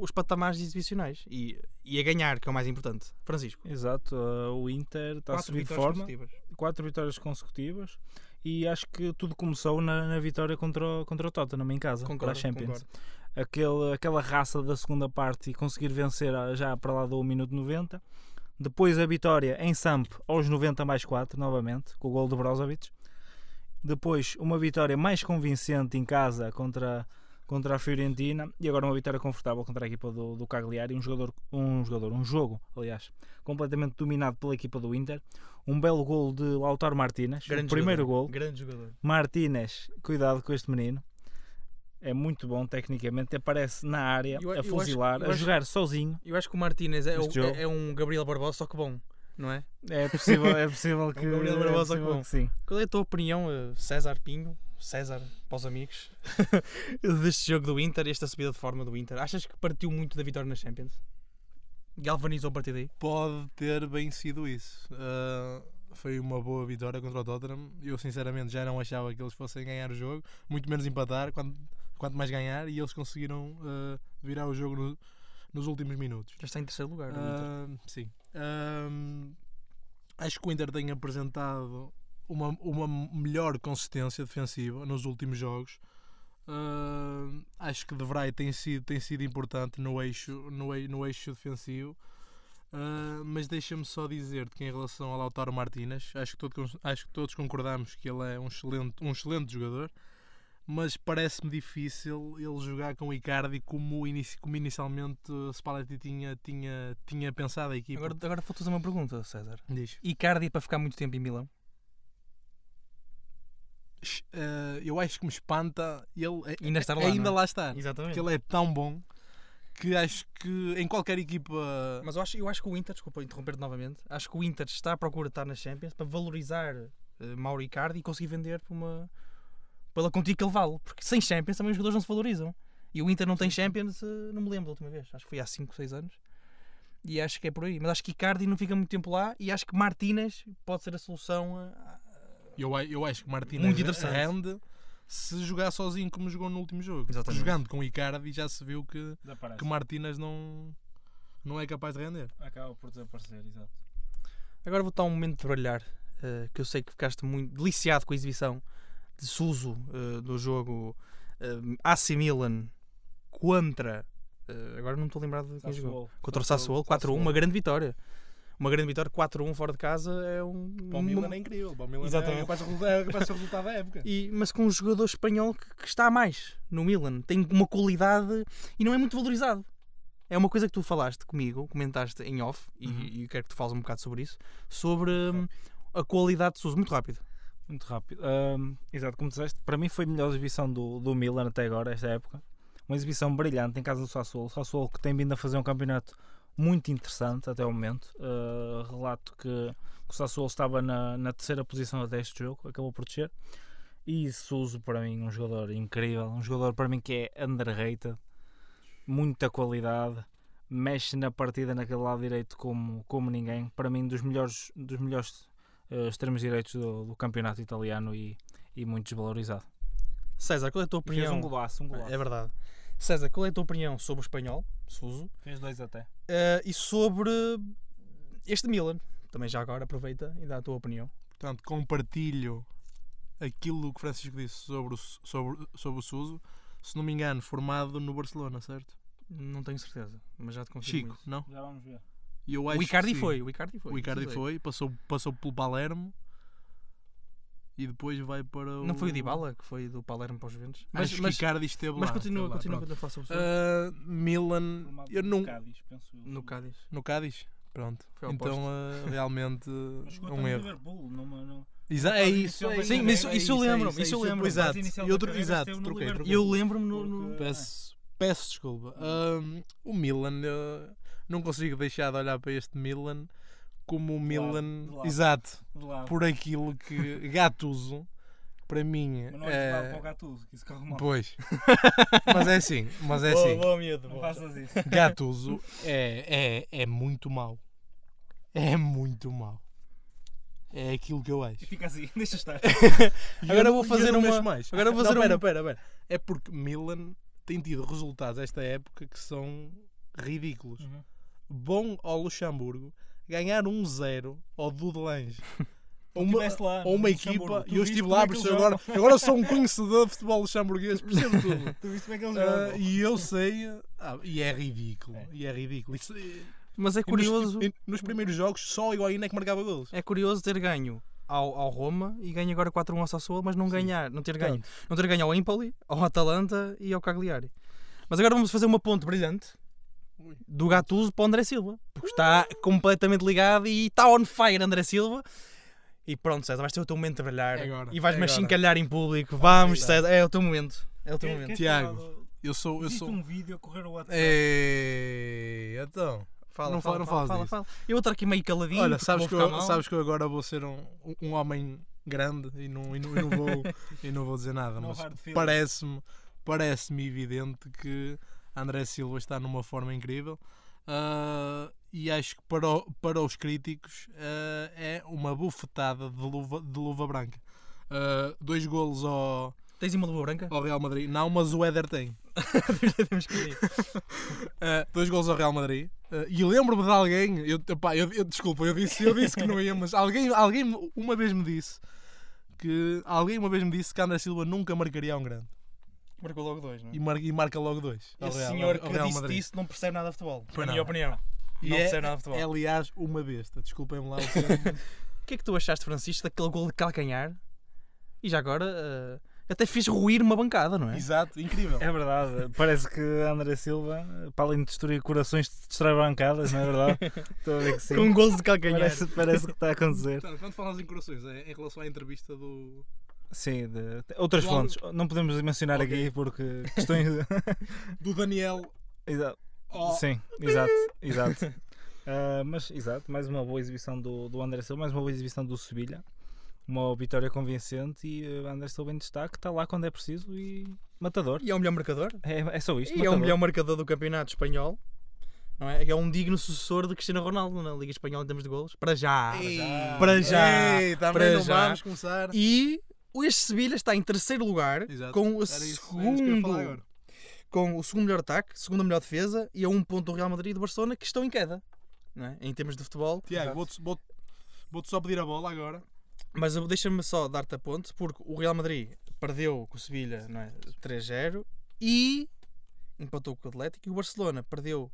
os patamares exibicionais e, e a ganhar, que é o mais importante. Francisco. Exato, ah, o Inter está a subir de forma. quatro vitórias consecutivas e acho que tudo começou na, na vitória contra o, contra o Tottenham em casa, para a Concordo, Champions. concordo. Aquele, aquela raça da segunda parte e conseguir vencer a- já para lá do minuto 90. Depois a vitória em Samp aos 90 mais 4, novamente, com o gol de Brozovic. Depois uma vitória mais convincente em casa contra, contra a Fiorentina e agora uma vitória confortável contra a equipa do, do Cagliari, um jogador, um jogador, um jogo, aliás, completamente dominado pela equipa do Inter. Um belo gol de Lautaro Martínez, Grande o primeiro jogador, gol. Grande jogador. Martínez, cuidado com este menino. É muito bom tecnicamente, aparece na área Eu- a acho- fuzilar, eu a acho- jogar sozinho. Eu acho que o Martínez é, é- é um Gabriel Barbosa, só que bom, não é? É possível, é possível que, Gabriel é Barbosa possível com- que sim. Qual é a tua opinião, eh, César Pinho? César, para os amigos, deste jogo do Inter, esta subida de forma do Inter? Achas que partiu muito da vitória na Champions? Galvanizou a partir daí? Pode ter bem sido isso. Ah, foi uma boa vitória contra o Tottenham. Eu sinceramente já não achava que eles fossem ganhar o jogo, muito menos empatar, quanto, quanto mais ganhar, e eles conseguiram ah, virar o jogo no- nos últimos minutos. Já está em terceiro lugar. o Inter. Ah, sim. Acho que o Inter tem apresentado uma, uma melhor consistência defensiva nos últimos jogos. Ahm, acho que De Vrij tem sido, tem sido importante no eixo, no, no eixo defensivo. Ah, mas deixa-me só dizer que em relação ao Lautaro Martínez, acho que, todos, acho que todos concordamos que ele é um excelente, um excelente jogador, mas parece-me difícil ele jogar com o Icardi como, inici, como inicialmente Spalletti tinha, tinha, tinha pensado a equipa. Agora, agora vou-te fazer uma pergunta, César. Diz. Icardi para ficar muito tempo em Milão? Eh, eu acho que me espanta ele Ainda estar lá, ainda é? lá estar. Exatamente. Porque ele é tão bom que acho que em qualquer equipa. Mas eu acho, eu acho que o Inter, desculpa interromper novamente, acho que o Inter está à procura de estar na Champions para valorizar eh, Mauro Icardi e conseguir vender por uma, pela quantia que ele vale. Porque sem Champions também os jogadores não se valorizam. E o Inter não tem Champions, eh, não me lembro da última vez, acho que foi há 5, 6 anos. E acho que é por aí. Mas acho que Icardi não fica muito tempo lá e acho que Martínez pode ser a solução. Eu, eu acho que Martínez Muito interessante. rende se jogar sozinho como jogou no último jogo. Exatamente. Jogando com o Icardi já se viu que, que Martínez não, não é capaz de render. Acaba por desaparecer, exato. Agora vou dar um momento de brilhar, eh, que eu sei que ficaste muito deliciado com a exibição de Suso eh, do jogo eh, AC Milan contra. eh, agora não me estou a lembrar de quem jogou. Contra o Sassuolo, 4-1, uma grande vitória. Uma grande vitória, 4-1 fora de casa é um. Para o Milan é incrível. Para o Milan Exatamente. é resultar- é ser o resultado da época. E, mas com um jogador espanhol que, que está a mais no Milan. Tem uma qualidade e não é muito valorizado. É uma coisa que tu falaste comigo, comentaste em off, e, Uhum. e quero que tu fales um bocado sobre isso, sobre hum, a qualidade de Sousa. Muito rápido. Muito rápido. Ahm, exato, como disseste, para mim foi a melhor exibição do, do Milan até agora, esta época. Uma exibição brilhante em casa do Sassuolo. O Sassuolo que tem vindo a fazer um campeonato muito interessante até o momento. Ah, relato que, que o Sassuolo estava na, na terceira posição até este jogo, acabou por descer. E Suso, para mim, um jogador incrível. Um jogador, para mim, que é underrated. Muita qualidade. Mexe na partida naquele lado direito como, como ninguém. Para mim, dos melhores, dos melhores eh, extremos direitos do, do campeonato italiano e, e muito desvalorizado. César, qual é a tua E fez opinião? um golaço, um golaço. É verdade. César, qual é a tua opinião sobre o espanhol, Suso, Fez dois até. eh, e sobre este Milan? Também já agora aproveita e dá a tua opinião. Portanto, compartilho aquilo que o Francisco disse sobre o, sobre, sobre o Suso. Se não me engano, formado no Barcelona, certo? Não tenho certeza, mas já te confirmo Chico, isso. não? Já vamos ver. E eu O acho Icardi que sim. foi, o Icardi foi. O Icardi sei. foi, passou, passou pelo Palermo e depois vai para o. Não foi o Dybala que foi do Palermo para os Juventus? Mas, Mas, mas, Icardi esteve mas lá. continua, lá, continua, pronto. continua a falar sobre. Ah, Milan, eu não. Cádiz, penso eu. no Cádiz. No Cádiz? Pronto. Então, ah, realmente, Mas um erro. Liverpool, numa- Exa é isso. é Sim, é mas isso, isso- é isso eu lembro, é isso eu é lembro. Exato. E outro, exato, troquei, troquei. Eu lembro-me no. Peço, peço desculpa. Ahm, o Milan, não consigo deixar de olhar para este Milan como o Milan, lado. exato, por aquilo que Gattuso, para mim, Mas não é para é, o Gattuso, que isso corre mal. pois, mas é assim, mas é Boa, assim, boa, medo. Não boa. faças isso. Gattuso é, é, é muito mau, é muito mau, é aquilo que eu acho. E fica assim, deixa estar. Agora eu vou não- fazer não uma- mexo mais. agora vou Não, fazer pera, um- pera, pera. É porque Milan tem tido resultados esta época que são ridículos. Uhum. Bom ao Luxemburgo ganhar um 0 ao Dudelange. Ou uma, lá, ou uma no equipa, e eu estive lá, é por agora, agora sou um conhecedor de futebol luxemburguês, percebo tudo. Tu viste como é que eles Ah, jogam. e eu sei, ah, e é ridículo, É. e é ridículo. Isso- e Mas é nos- curioso, e nos, primeiros jogos, só o Higuaín é que marcava golos. é curioso ter ganho ao, ao Roma e ganha agora 4-1 ao Sassuolo, mas não Sim. ganhar, não ter ganho, não ter ganho ao Empoli, ao Atalanta e ao Cagliari. Mas agora vamos fazer uma ponte brilhante. Do Gattuso para o André Silva, porque está completamente ligado e está on fire André Silva. E pronto, César, vais ter o teu momento de brilhar É agora, e vais-me é achincalhar em público. Vamos. César, é o teu momento. É o teu momento. Tiago, Eu sou. Eu Existe sou... um vídeo a correr o WhatsApp. Ei, então. Fala, não fala, fa- não fala, fala, fala. Eu vou estar aqui meio caladinho. Olha, sabes que, eu, mal. sabes que eu agora vou ser um, um homem grande e não, e não, e não vou, e não vou dizer nada, mas parece-me parece evidente que André Silva está numa forma incrível ah, e acho que para, o- para os críticos ah, é uma bufetada de luva, de luva branca. Ah, dois golos ao, Tens uma luva branca? ao Real Madrid, não, mas o Éder tem. Temos que ir. Uh, dois gols ao Real Madrid. Uh, e lembro-me de alguém, eu, epá, eu, eu- desculpa, eu disse, eu disse que não ia, mas alguém, alguém uma vez me disse que alguém uma vez me disse que André Silva nunca marcaria um grande. Marcou logo dois, não é? E, mar- e marca logo dois. Esse Real- senhor que Real disse Madrid. disso não percebe nada de futebol. Pois na não. minha opinião. E não é, percebe nada de futebol. é, aliás, uma besta. Desculpem-me lá o. O que é que tu achaste, Francisco, daquele gol de calcanhar? E já agora, eh, até fiz ruir uma bancada, não é? Exato, incrível. É verdade, parece que André Silva, para além de destruir corações, destrói bancadas, não é verdade? Estou a ver que sim. Com gols de calcanhar. Parece, parece que está a acontecer. Portanto, quando falas em corações, é em relação à entrevista do. Sim, de, outras Logo- fontes. Não podemos mencionar Ok. aqui porque questões. do Daniel. Exato. Oh, Sim, exato, exato. Ah, mas, exato, mais uma boa exibição do, do André Silva, mais uma boa exibição do Sevilha. Uma vitória convincente e uh, André Silva em destaque, está lá quando é preciso e matador. E é o melhor marcador. É, é só isto. E é matador. o melhor marcador do campeonato espanhol. Não é? é um digno sucessor de Cristiano Ronaldo na Liga Espanhola em termos de golos. Para já. Ei, Para já. Ei, Para já. vamos começar. E este Sevilha está em terceiro lugar Exato. com o segundo com o segundo melhor ataque, segunda melhor defesa e a um ponto do Real Madrid e do Barcelona que estão em queda. Não é? Em termos de futebol. Tiago, vou-te vou vou só pedir a bola agora. Mas deixa-me só dar-te a ponto, porque o Real Madrid perdeu com o Sevilha é? 3-0 e empatou com o Atlético. E o Barcelona perdeu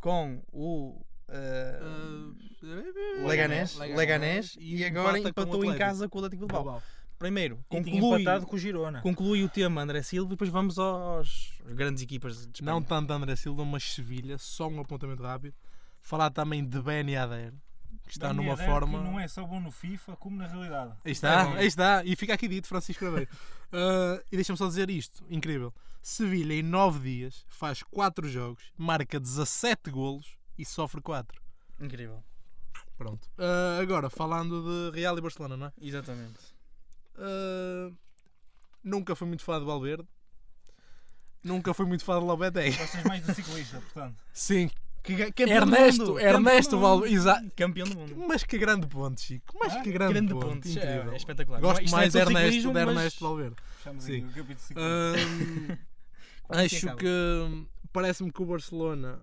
com o eh, Uh, Leganés, Leganés, Leganés, e e agora empatou em casa com o Atlético de Bilbao. Bilbao. Primeiro, tinha conclui, empatado com o Girona. conclui o tema André Silva e depois vamos aos às grandes equipas de Espanha. Não tanto André Silva, mas Sevilha, só um apontamento rápido. Falar também de Ben Yedder, que está Ben numa Yedder, forma. que não é só bom no FIFA, como na realidade. Aí está, É aí está. E fica aqui dito, Francisco. Uh, e deixa-me só dizer isto: incrível. Sevilha, em 9 dias, faz 4 jogos, marca 17 golos e sofre 4. Incrível. Pronto. Uh, agora, falando de Real e Barcelona, não é? Exatamente. Uh, nunca fui muito fã de Valverde. Nunca fui muito fã de Lopetegui. Vocês mais do ciclista, portanto. Sim, Que, campeão Ernesto, do mundo, Ernesto campeão do Val- mundo. exa- Campeão do mundo. mas que grande ponto, Chico. Mas Ah, que grande, Grande ponto. ponto. É, Incrível. é espetacular. Gosto Isto mais é de só Ernesto, ciclismo, de mas- Ernesto Valverde. Sim. aqui o capítulo de ciclismo. Hum, acho acaba. que hum, parece-me que o Barcelona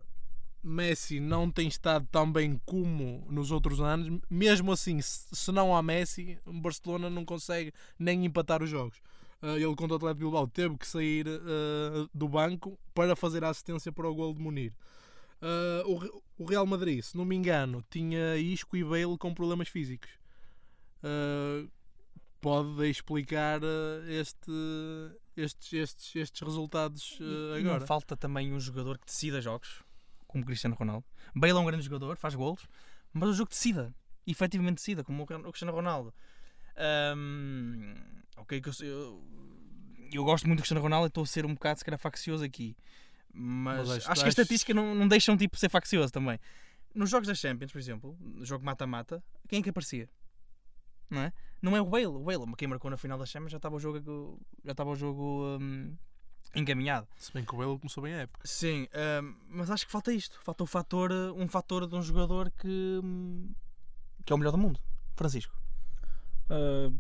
Messi não tem estado tão bem como nos outros anos. Mesmo assim, se não há Messi, Barcelona não consegue nem empatar os jogos. Uh, ele contra o Atlético Bilbao teve que sair uh, do banco para fazer a assistência para o gol de Munir. Uh, o Re- o Real Madrid, se não me engano, tinha Isco e Bale com problemas físicos. Pode explicar este, estes, estes, estes resultados agora? Não falta também um jogador que decida jogos, como Cristiano Ronaldo. Bale é um grande jogador, faz golos, mas o jogo decida. Efetivamente decida, como o Cristiano Ronaldo. Ahm, ok, eu, eu, eu gosto muito do Cristiano Ronaldo e estou a ser um bocado, se calhar, faccioso aqui. Mas, Mas acho- acho, que a estatística não, não deixa um tipo ser faccioso também. Nos jogos da Champions, por exemplo, no jogo mata-mata, quem é que aparecia? Não é? Não é o Bale. O Bale, quem marcou na final da Champions, já estava o jogo, já estava o jogo hum, encaminhado. Se bem que o Bale começou bem a época. Sim, hum, mas acho que falta isto. Falta o fator, uh, um fator de um jogador que, hum, que é o melhor do mundo. Francisco. Uh,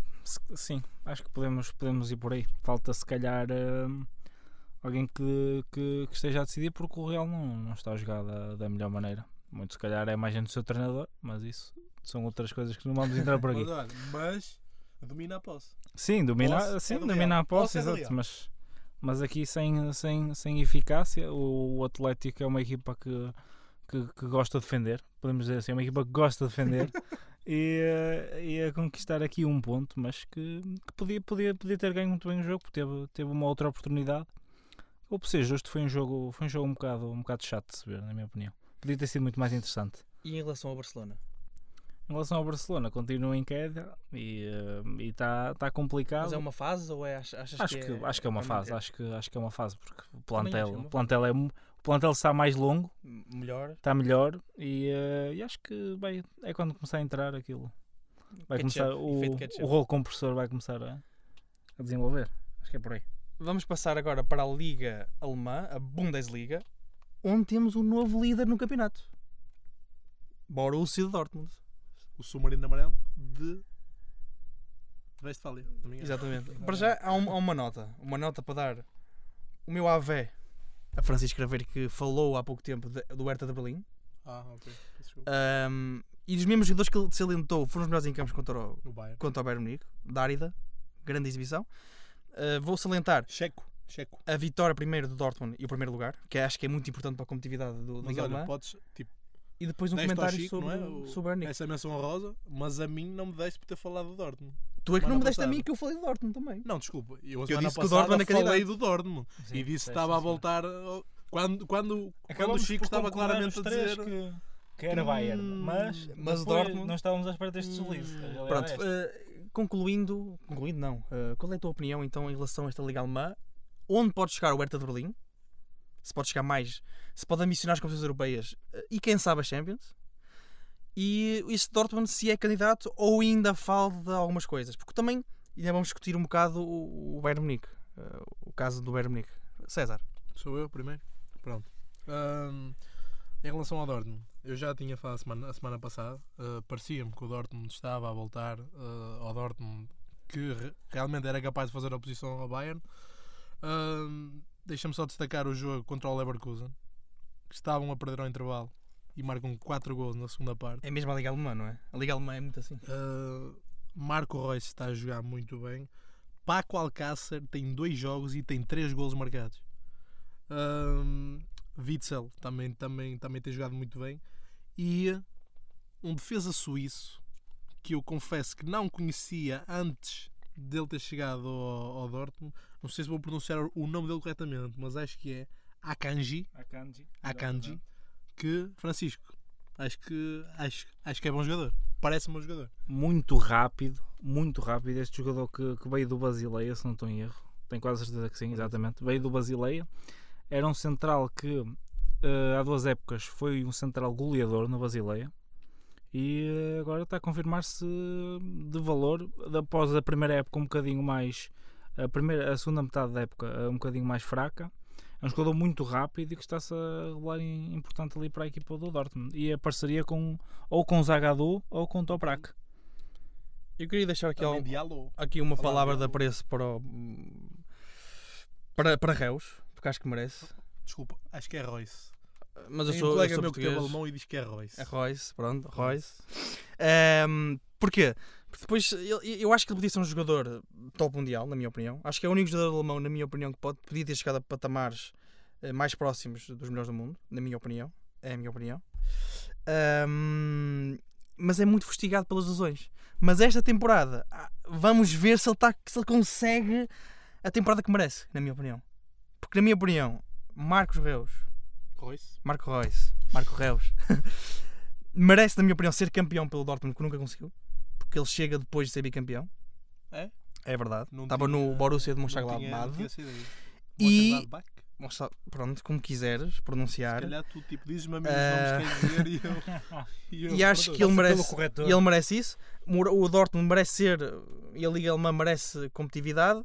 sim, acho que podemos, podemos ir por aí. Falta se calhar uh, alguém que, que, que esteja a decidir porque o Real não, não está a jogar da, da melhor maneira. Muito se calhar é mais gente do seu treinador, mas isso são outras coisas que não vamos entrar por aqui. Mas, mas domina a posse. Sim, domina, Posse é sim, do domina a posse, Posse é exato, mas, mas aqui sem, sem, sem eficácia, o, o Atlético é uma equipa que, que, que gosta de defender, podemos dizer assim, é uma equipa que gosta de defender e, eh, e a conquistar aqui um ponto, mas que, que podia, podia, podia ter ganho muito bem o jogo, porque teve, teve uma outra oportunidade. Ou por ser justo, foi um jogo, foi um jogo um, bocado, um bocado chato de se ver, na minha opinião. Podia ter sido muito mais interessante. E em relação ao Barcelona? Em relação ao Barcelona, continua em queda e está tá complicado. Mas é uma fase ou é, ach- achas Acho que, que, acho que é uma fase, manter? acho que, acho que é uma fase, porque o plantel, é uma o plantel, é, o plantel está mais longo, Melhor. está melhor e, eh, e acho que vai, é quando começar a entrar aquilo. Vai Ketchup, começar, o, o rolo compressor vai começar a, a desenvolver. Acho que é por aí. Vamos passar agora para a Liga Alemã, a Bundesliga, onde temos um novo líder no campeonato. Borussia Dortmund. O submarino amarelo de Westfália. Exatamente. Para já há, um- há uma nota. Uma nota para dar. O meu AV, a Francisco Craveiro, que falou há pouco tempo de- do Hertha de Berlim. Ah, ok. Ahm, e dos mesmos jogadores que ele salientou foram os melhores em campos contra o, No Bayern. contra o Bayern Munique. Dárida. Grande exibição. Ah, vou salientar Checo. Checo. a vitória primeiro do Dortmund e o primeiro lugar, que acho que é muito importante para a competitividade do Mas Liga olha, Alemã. podes, tipo, E depois um deste ao comentário Chico, sobre, não é? O- sobre o Bayern essa menção honrosa, mas a mim não me deste por ter falado do Dortmund. Tu é que não me deste a passada. mim que eu falei do Dortmund também. Não, desculpa. Eu, a Eu disse que o Dortmund é falei candidato. do Dortmund. e disse que estava a voltar... uh, Quando, quando, quando o Chico estava claramente a dizer... que, que era Bayern, Hum, mas, mas depois o Dortmund- não estávamos à espera deste Hum. deslize. A realidade Pronto, é eh, concluindo, concluindo não, eh, qual é a tua opinião então em relação a esta Liga Alemã? Onde pode chegar o Hertha de Berlim? Se pode chegar mais, se pode ambicionar as competições europeias eh, e quem sabe a Champions? E este Dortmund se é candidato ou ainda falta algumas coisas? Porque também ainda vamos discutir um bocado o, Bayern Munique, eh, o caso do Bayern Munique. César, Sou eu primeiro? Pronto. Ahm, em relação ao Dortmund, eu já tinha falado a semana, a semana passada. ah, Parecia-me que o Dortmund estava a voltar ah, ao Dortmund que re- realmente era capaz de fazer oposição ao Bayern. Deixa-me só destacar o jogo contra o Leverkusen, que estavam a perder ao intervalo e marcam 4 gols na segunda parte. é mesmo a Liga Alemã, não é? A Liga Alemã é muito assim. Uh, Marco Reus está a jogar muito bem. Paco Alcácer tem dois jogos e tem três golos marcados. Ahm, Witzel também, também, também tem jogado muito bem. E um defesa suíço que eu confesso que não conhecia antes dele ter chegado ao, ao Dortmund. Não sei se vou pronunciar o nome dele corretamente, mas acho que é Akanji. Akanji. Akanji. Que, Francisco, acho que, acho, acho que é bom jogador. Parece-me bom jogador. Muito rápido, muito rápido. Este jogador que, que veio do Basileia, se não estou em erro. Tenho quase certeza que sim, exatamente. Veio do Basileia. Era um central que eh, há duas épocas foi um central goleador no Basileia. E agora está a confirmar-se de valor após a primeira época um bocadinho mais a, primeira, a segunda metade da época eh, um bocadinho mais fraca. É um jogador muito rápido e que está-se a revelar im- importante ali para a equipa do Dortmund. E a parceria com ou com Zagadou ou com Toprak. Eu queria deixar aqui, Também aqui uma Olá, palavra de apreço para o, para, para Reus, porque acho que merece. Desculpa, acho que é Royce. Mas eu Tem sou, um eu colega sou meu que teve português. alemão e diz que é Royce. É Royce, pronto, Royce. Ehm, porquê? Porque depois eu, eu acho que ele podia ser um jogador top mundial, na minha opinião. Acho que é o único jogador alemão, na minha opinião, que pode, podia ter chegado a patamares eh, mais próximos dos melhores do mundo, na minha opinião. É a minha opinião. Ehm, mas é muito fustigado pelas lesões. Mas esta temporada, ah, vamos ver se ele, tá, se ele consegue a temporada que merece, na minha opinião. Porque, na minha opinião, Marcos Reus, Royce. Marco Reus, Marco Reus, merece, na minha opinião, ser campeão pelo Dortmund, que nunca conseguiu, porque ele chega depois de ser bicampeão. É? É verdade. Não Estava tinha- no Borussia de Mönchengladbach. E-? Mostra- Pronto, como quiseres Se pronunciar. calhar tu tipo, dizes-me a mim os nomes que queres dizer e eu. E, eu E acho que ele merece, e ele merece isso. O Dortmund merece ser, e a Liga Alemã merece competitividade.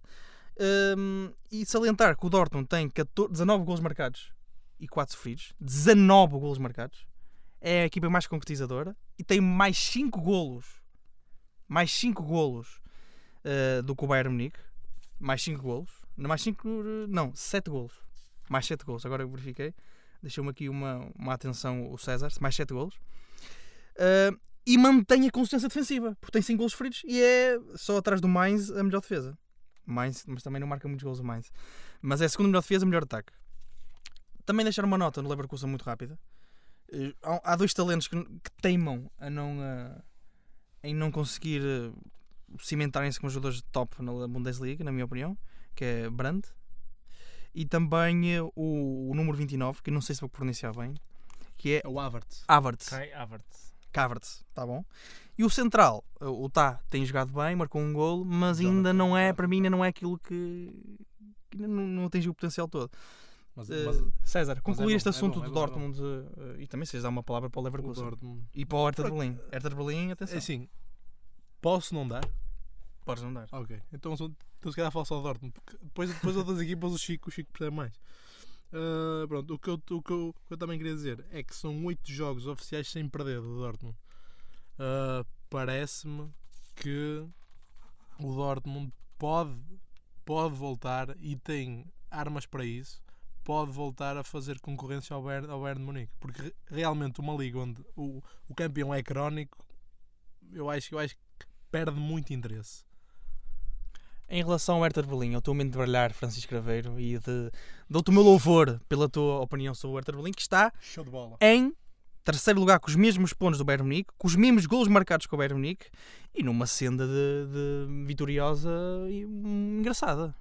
Hum, e salientar que o Dortmund tem 14, 19 gols marcados e 4 sofridos. 19 gols marcados. É a equipa mais concretizadora e tem mais 5 golos. Mais 5 golos eh, do que o Bayern Munique. Mais 5 golos. Não, mais 5, não, 7 golos. Mais 7 golos. Agora eu verifiquei. Deixou-me aqui uma, uma atenção o César. Mais 7 golos. Eh, e mantém a consistência defensiva, porque tem 5 golos feridos e é só atrás do Mainz a melhor defesa. Mainz, mas também não marca muitos golos o Mainz. Mas é a segunda melhor defesa, melhor ataque. Também deixar uma nota no Leverkusen muito rápida. Eh, Há há dois talentos que, que teimam a não, eh, em não conseguir eh, cimentarem-se como jogadores de top na Bundesliga, na minha opinião, que é Brandt. E também eh, o, o número 29, que não sei se vou pronunciar bem, que é o Havertz. Havertz. Kai Havertz. Havertz, tá bom? E o central, o Tá, tem jogado bem, marcou um golo, mas ainda não é, para mim, ainda não é aquilo que, que não, não atingiu o potencial todo. Mas, Eh, mas César, concluir bom, este é assunto bom, é do bom, é Dortmund eh, e também se dar uma palavra para o o Leverkusen Dortmund. e para o Hertha de Berlim. Hertha de Berlim, atenção. É assim, posso não dar? Podes não dar. Ok, então, então se calhar falo só do Dortmund, depois, depois outras equipas o Chico, o Chico percebe mais. Ah, pronto, o que, eu, o, que eu, o que eu também queria dizer é que são 8 jogos oficiais sem perder do Dortmund. Ah, Parece-me que o Dortmund pode, pode voltar e tem armas para isso. Pode voltar a fazer concorrência ao Bayern, ao Bayern de Munique, porque re- realmente uma liga onde o, o campeão é crónico, eu acho, eu acho que perde muito interesse. Em relação ao Hertha de Berlim, ao teu momento de brilhar, Francisco Craveiro, e dou-te o meu louvor pela tua opinião sobre o Hertha de Berlim, que está em terceiro lugar com os mesmos pontos do Bayern Munique, com os mesmos golos marcados com o Bayern Munique e numa senda de, de vitoriosa e hum, engraçada.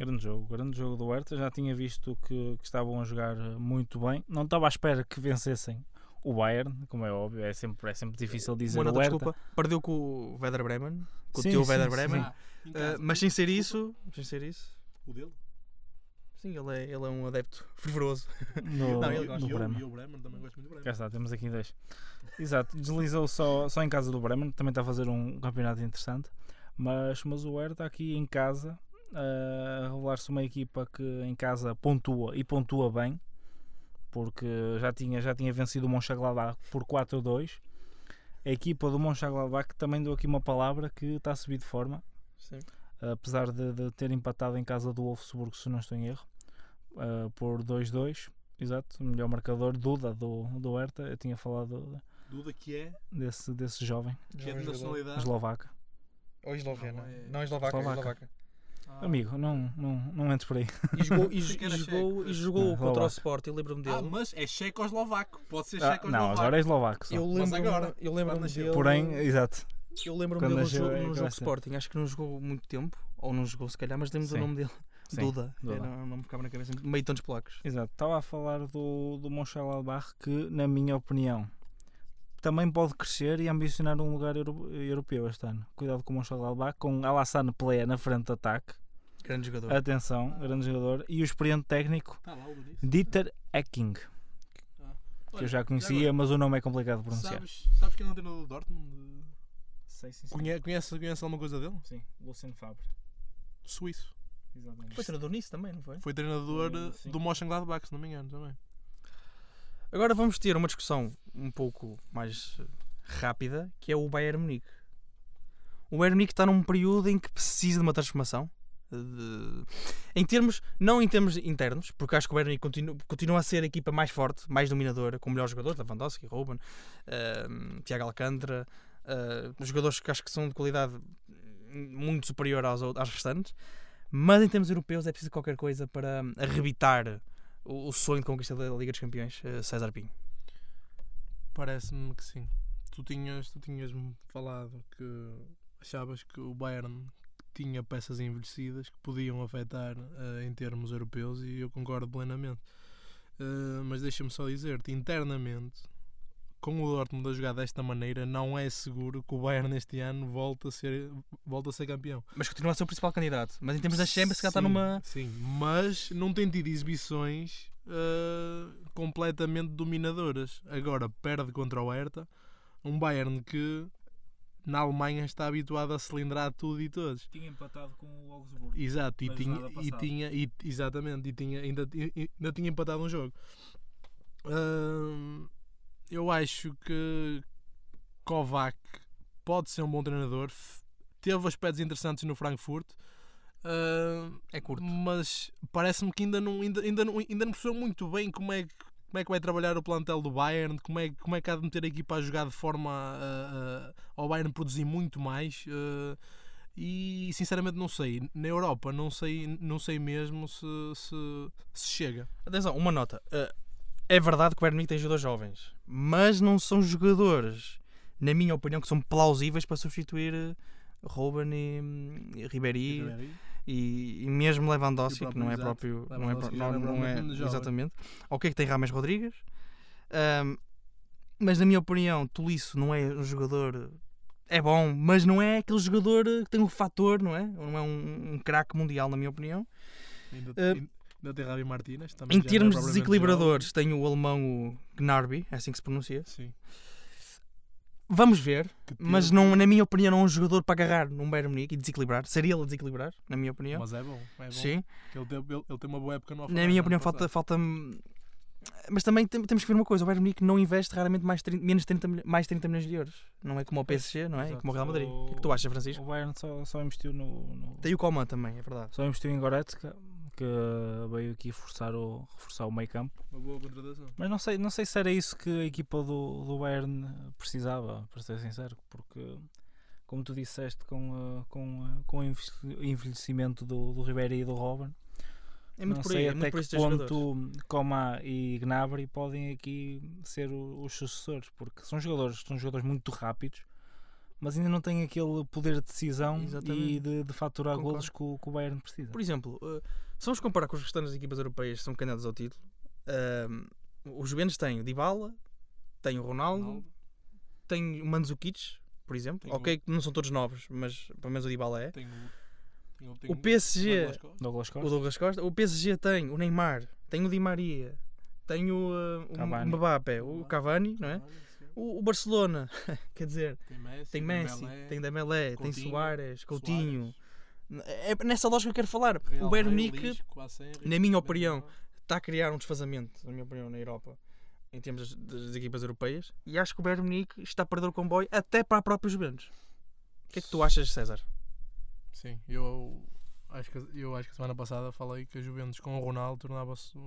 Grande jogo, grande jogo do Hertha. Já tinha visto que, que estavam a jogar eh, muito bem. Não estava à espera que vencessem o Bayern, como é óbvio. É sempre, é sempre difícil dizer Uma o Hertha. desculpa, perdeu com o Werder Bremen, com Sim, o teu sim, Werder sim. Bremen, Ah, em Uh, mas sem ser isso, sem ser isso, O dele? sim, ele é, ele é um adepto fervoroso. No, Não, ele gosta. E eu, Bremen. e eu, Bremen, também gosto muito do Cá Bremen. está, temos aqui dois. Exato, deslizou só, só em casa do Bremen, também está a fazer um campeonato interessante, mas, mas o Hertha aqui em casa a revelar-se uma equipa que em casa pontua e pontua bem, porque já tinha, já tinha vencido o Mönchengladbach por 4-2. A equipa do Mönchengladbach também deu aqui uma palavra que está a subir de forma, Sim. apesar de, de ter empatado em casa do Wolfsburg, se não estou em erro, eh, por 2-2. Exato, o melhor marcador, Duda do, do Hertha. Eu tinha falado Duda que é, desse, desse jovem que é de nacionalidade. eslovaca. Ou eslovena. Não, é- Não, eslovaca, Eslovaca. Eslovaca. Amigo, não, não, não entres por aí. E jogou, e, e jogou, e jogou Ah, contra o Eslovaco. Sport, eu lembro-me dele. Ah, mas é checoslovaco. Pode ser Ah, checoslovaco. não, agora é eslovaco só. eu Mas lembro-me agora, eu lembro dele. Porém, exato. eu lembro-me dele no nasceu jogo, é no jogo vai ser. Sporting. Acho que não jogou muito tempo, ou não jogou se calhar, mas lembro do nome dele. Sim, Duda. Duda. Era, não me ficava na cabeça. Meio tantos polacos. Exato. Estava a falar do, do Mönchengladbach que, na minha opinião, também pode crescer e ambicionar um lugar euro- europeu este ano. Cuidado com o Mönchengladbach, com Alassane Plea na frente de ataque. Grande jogador. Atenção, grande jogador. E o experiente técnico Está lá. Dieter Ecking, que Olha, eu já conhecia, agora, mas o nome é complicado de pronunciar. Sabes, sabes quem é o treinador do Dortmund? Sei, sim, Conhece, conhece, conhece alguma coisa dele? Sim, Lucien Fabre. Suíço. Exatamente. Foi treinador nisso também, não foi? Foi treinador Foi, eh, sim. do Mönchengladbach, se não me engano, também. Agora vamos ter uma discussão um pouco mais eh, rápida, que é o Bayern Munique. O Bayern Munique está num período em que precisa de uma transformação. De- Em termos, não em termos internos, porque acho que o Bayern Munique continua, a ser a equipa mais forte, mais dominadora, com melhores jogadores, Lewandowski, Ruben, eh, Tiago Alcântara, eh, jogadores que acho que são de qualidade muito superior aos, às restantes. Mas em termos europeus é preciso qualquer coisa para arrebitar o, o sonho de conquista da Liga dos Campeões, eh, César Pinho. Parece-me que sim. Tu tinhas, tu tinhas-me falado que achavas que o Bayern tinha peças envelhecidas que podiam afetar eh, em termos europeus e eu concordo plenamente. Eh, mas deixa-me só dizer-te, internamente, com o Dortmund a jogar desta maneira, não é seguro que o Bayern este ano volte a ser, volte a ser campeão. Mas continua a ser o principal candidato. Mas em termos da Champions, se calhar está Sim, numa. Sim, mas não tem tido exibições eh, completamente dominadoras. Agora perde contra o Hertha, um Bayern que na Alemanha está habituado a cilindrar tudo e todos. Tinha empatado com o Augsburgo. Exato, e tinha, e tinha e, exatamente, e tinha, ainda, ainda tinha empatado um jogo. Hum, eu acho que Kovac pode ser um bom treinador. Teve aspectos interessantes no Frankfurt. hum, É curto. mas parece-me que ainda não, ainda, ainda, não, ainda não percebeu muito bem como é, que, como é que vai trabalhar o plantel do Bayern, como é, como é que há de meter a equipa a jogar de forma a, a- ao Bayern produzir muito mais. eh, e sinceramente não sei. Na Europa não sei, não sei mesmo se, se, se chega. Atenção, uma nota. Uh, é verdade que o Bayern Munique tem jogadores jovens, mas não são jogadores, na minha opinião, que são plausíveis para substituir uh, Ruben e, hum, e Ribéry e, e mesmo Lewandowski, o que não é próprio. Não é, não, não é é- propriamente jovem. exatamente. Ok, que tem Rames Rodrigues, um, mas na minha opinião, Tulisso não é um jogador. É bom, mas não é aquele jogador que tem um fator, não é? Não é um, um craque mundial, na minha opinião. Ainda, Eh, ainda tem Rabi Martínez. também Em é termos de propriamente desequilibradores, tem o alemão o Gnarby, é assim que se pronuncia. Sim. Vamos ver, mas não, na minha opinião, não é um jogador para agarrar num Bayern Munique e desequilibrar. Seria ele a desequilibrar, na minha opinião. Mas é bom. É bom. Sim, Ele, teve- ele, ele tem uma boa época no na minha opinião, falta, falta. Mas também tem- temos que ver uma coisa: o Bayern Munique não investe raramente mais, 30 menos 30, milho- mais 30 milhões de euros. Não é como o PSG, não é? Exato. como o Real Madrid. O que é que tu achas, Francisco? O Bayern só, só investiu no, no- Tem o Coman também, é verdade. Só investiu em Goretzka, que veio aqui forçar o, reforçar o meio campo. Uma boa contratação. Mas não sei, não sei se era isso que a equipa do, do Bayern precisava, para ser sincero, porque como tu disseste, com, eh, com, eh, com o envelhe- envelhecimento do, do Ribeiro e do Robin, É muito não por sei aí, é até que ponto Coman e Gnabry podem aqui ser o- os sucessores, porque são jogadores, são jogadores muito rápidos, mas ainda não têm aquele poder de decisão Exatamente. e de, de faturar Concordo. golos que o, que o Bayern precisa. Por exemplo, uh, se vamos comparar com as restantes equipas europeias que são candidatas ao título, um, os Juventus têm o Dybala, tem o Ronaldo, Ronaldo. tem o Mandzukic, por exemplo. Tem o- ok, que não são todos novos, mas pelo menos o Dybala é. Tem o, tem o, tem O PSG, Douglas Costa. Douglas Costa. o Douglas Costa. O PSG tem o Neymar, tem o Di Maria, tem o, uh, o Cavani. Mbappé, o Cavani, não é? O, o Barcelona, quer dizer, Tem Messi, tem Messi, Dembélé, tem Dembélé, tem Coutinho, Soares, Coutinho. Suárez, É nessa lógica que eu quero falar. Real o Bayern Munique na minha opinião, está a criar um desfazamento, na minha opinião, na Europa, em termos das, das equipas europeias, e acho que o Bayern Munique está a perder o comboio até para a própria Juventus. O que é que tu achas, César? Sim, eu acho, que, eu acho que a semana passada falei que a Juventus com o Ronaldo tornava-se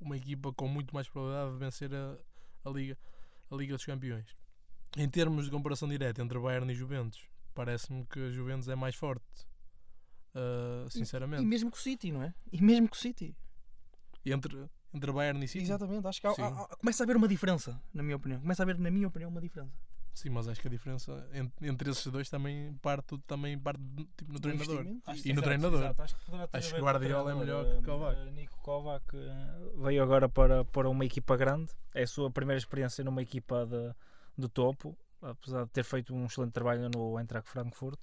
uma equipa com muito mais probabilidade de vencer a, a, Liga, a Liga dos Campeões. Em termos de comparação direta entre Bayern e Juventus, parece-me que a Juventus é mais forte. Uh, E sinceramente. mesmo com o City, não é? E mesmo com o City. Entre, entre Bayern e City. Exatamente, acho que há- há- há- começa a haver uma diferença, na minha opinião. Começa a haver, na minha opinião, uma diferença. Sim, mas acho que a diferença entre, entre esses dois também parte, também parte tipo, no Do treinador. E no treinador. exato. Acho que, Acho o Guardiola é melhor que Kovac. eh, Nico Kovac eh, veio agora para, para uma equipa grande. É a sua primeira experiência numa equipa de, de topo, apesar de ter feito um excelente trabalho no Eintracht Frankfurt.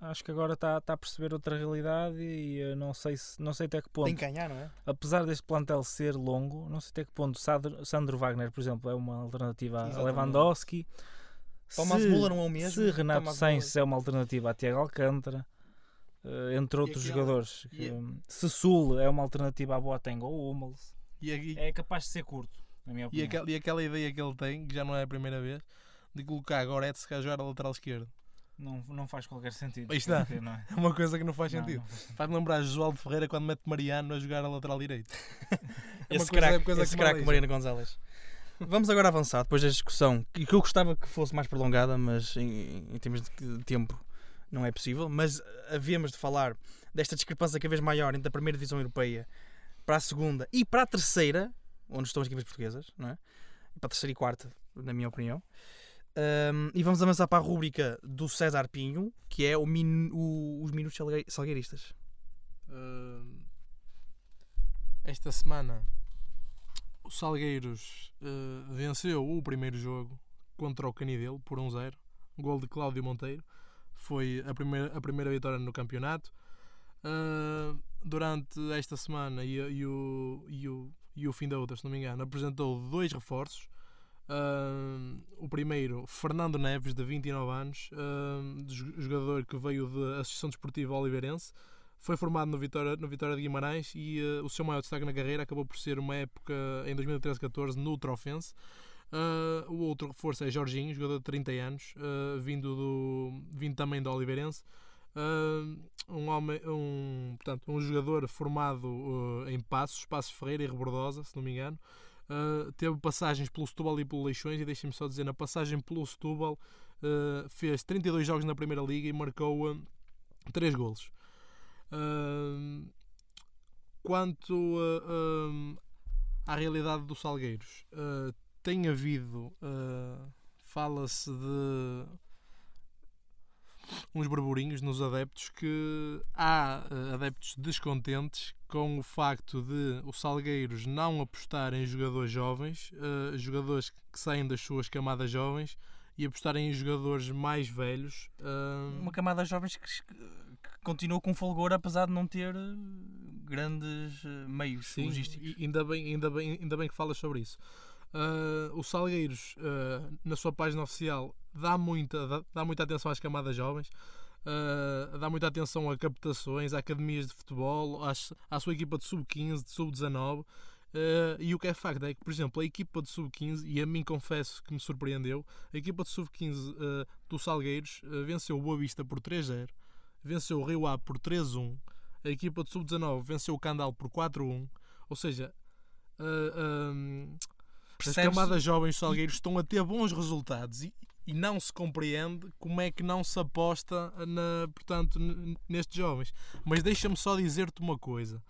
Acho que agora está, está a perceber outra realidade e não sei, se, não sei até que ponto Tem que ganhar, não é? apesar deste plantel ser longo, não sei até que ponto Sandro, Sandro Wagner, por exemplo, é uma alternativa a Exatamente. Lewandowski. Thomas Müller não é o mesmo. Se Renato Thomas Sainz é uma alternativa a Tiago Alcântara, eh, entre outros aquela- jogadores. e que, a- hum, Se Sul é uma alternativa a Boateng ou Hummels, E, a- e- é capaz de ser curto, na minha e, opinião. aquela, e aquela ideia que ele tem, que já não é a primeira vez, de colocar Goretzka a jogar a lateral esquerdo. Não, não faz qualquer sentido. Aí está. Não é? É uma coisa que não faz Não, sentido. não faz sentido. Faz lembrar Josualdo Ferreira quando mete Mariano a jogar a lateral direito. É Esse coisa- craque, é coisa esse que craque. Mariana Gonzalez. Vamos agora avançar, depois da discussão, que eu gostava que fosse mais prolongada, mas em, em termos de de tempo não é possível. Mas havíamos de falar desta discrepância cada vez maior entre a primeira divisão europeia para a segunda e para a terceira, onde estão as equipas portuguesas, não é? Para a terceira e quarta, na minha opinião. Ahm, e vamos avançar para a rúbrica do César Pinho, que é min- o- os minutos salgue- salgueiristas. Uh, esta semana o Salgueiros uh, venceu o primeiro jogo contra o Canidelo por 1-0. Gol de Cláudio Monteiro. Foi a primeira, a primeira vitória no campeonato. Uh, durante esta semana e, e o, e, o, e o fim da outra, se não me engano, apresentou dois reforços. Uh, o primeiro, Fernando Neves, de 29 anos, uh, jo- jogador que veio da Associação Desportiva Oliveirense foi formado no Vitória, no Vitória de Guimarães e eh, o seu maior destaque na carreira acabou por ser uma época em 2013-14 no Trofense. Eh, o outro reforço é Jorginho, jogador de 30 anos, eh, vindo, do, vindo também da Oliveirense. Eh, um, homem, um, portanto, um jogador formado em Passos, Passos Ferreira e Rebordosa, se não me engano. Eh, teve passagens pelo Setúbal e pelo Leixões e deixem-me só dizer, na passagem pelo Setúbal eh, fez 32 jogos na Primeira Liga e marcou 3 golos. Ahm, quanto à realidade dos Salgueiros, ah, tem havido, ah, fala-se de uns burburinhos nos adeptos que há ah, adeptos descontentes com o facto de os Salgueiros não apostarem em jogadores jovens, ah, jogadores que saem das suas camadas jovens e apostarem em jogadores mais velhos. ah, uma camada de jovens que, que continua com folgor apesar de não ter eh, grandes meios Sim, logísticos. ainda bem, ainda, bem, ainda bem que falas sobre isso. Ah, o Salgueiros, na sua página oficial, dá muita, dá, dá muita atenção às camadas jovens, ah, dá muita atenção a captações, a academias de futebol, às, à sua equipa de sub-15, de sub-19. ah, e o que é facto é que, por exemplo, a equipa de sub-15, e a mim confesso que me surpreendeu, a equipa de sub-15 ah, do Salgueiros ah, venceu o Boa Vista por 3-0, venceu o Rio Ave por 3-1, a equipa de sub-19 venceu o Candal por 4-1, ou seja, ah, as camadas jovens salgueiros estão a ter bons resultados e, e não se compreende como é que não se aposta na, portanto, nestes jovens. Mas deixa-me só dizer-te uma coisa.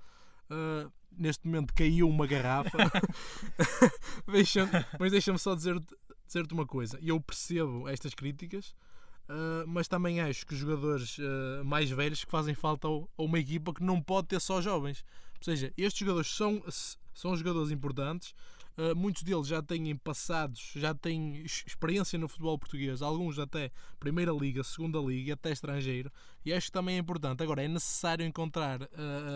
Ah, neste momento caiu uma garrafa. deixa mas deixa-me só dizer-te dizer-te uma coisa. Eu percebo estas críticas, ah, mas também acho que os jogadores ah, mais velhos que fazem falta ao- a uma equipa que não pode ter só jovens. Ou seja, estes jogadores são, são jogadores importantes. Uh, muitos deles já têm passados, já têm ex- experiência no futebol português, alguns até Primeira Liga, Segunda Liga, até estrangeiro, e acho que também é importante. Agora, é necessário encontrar uh,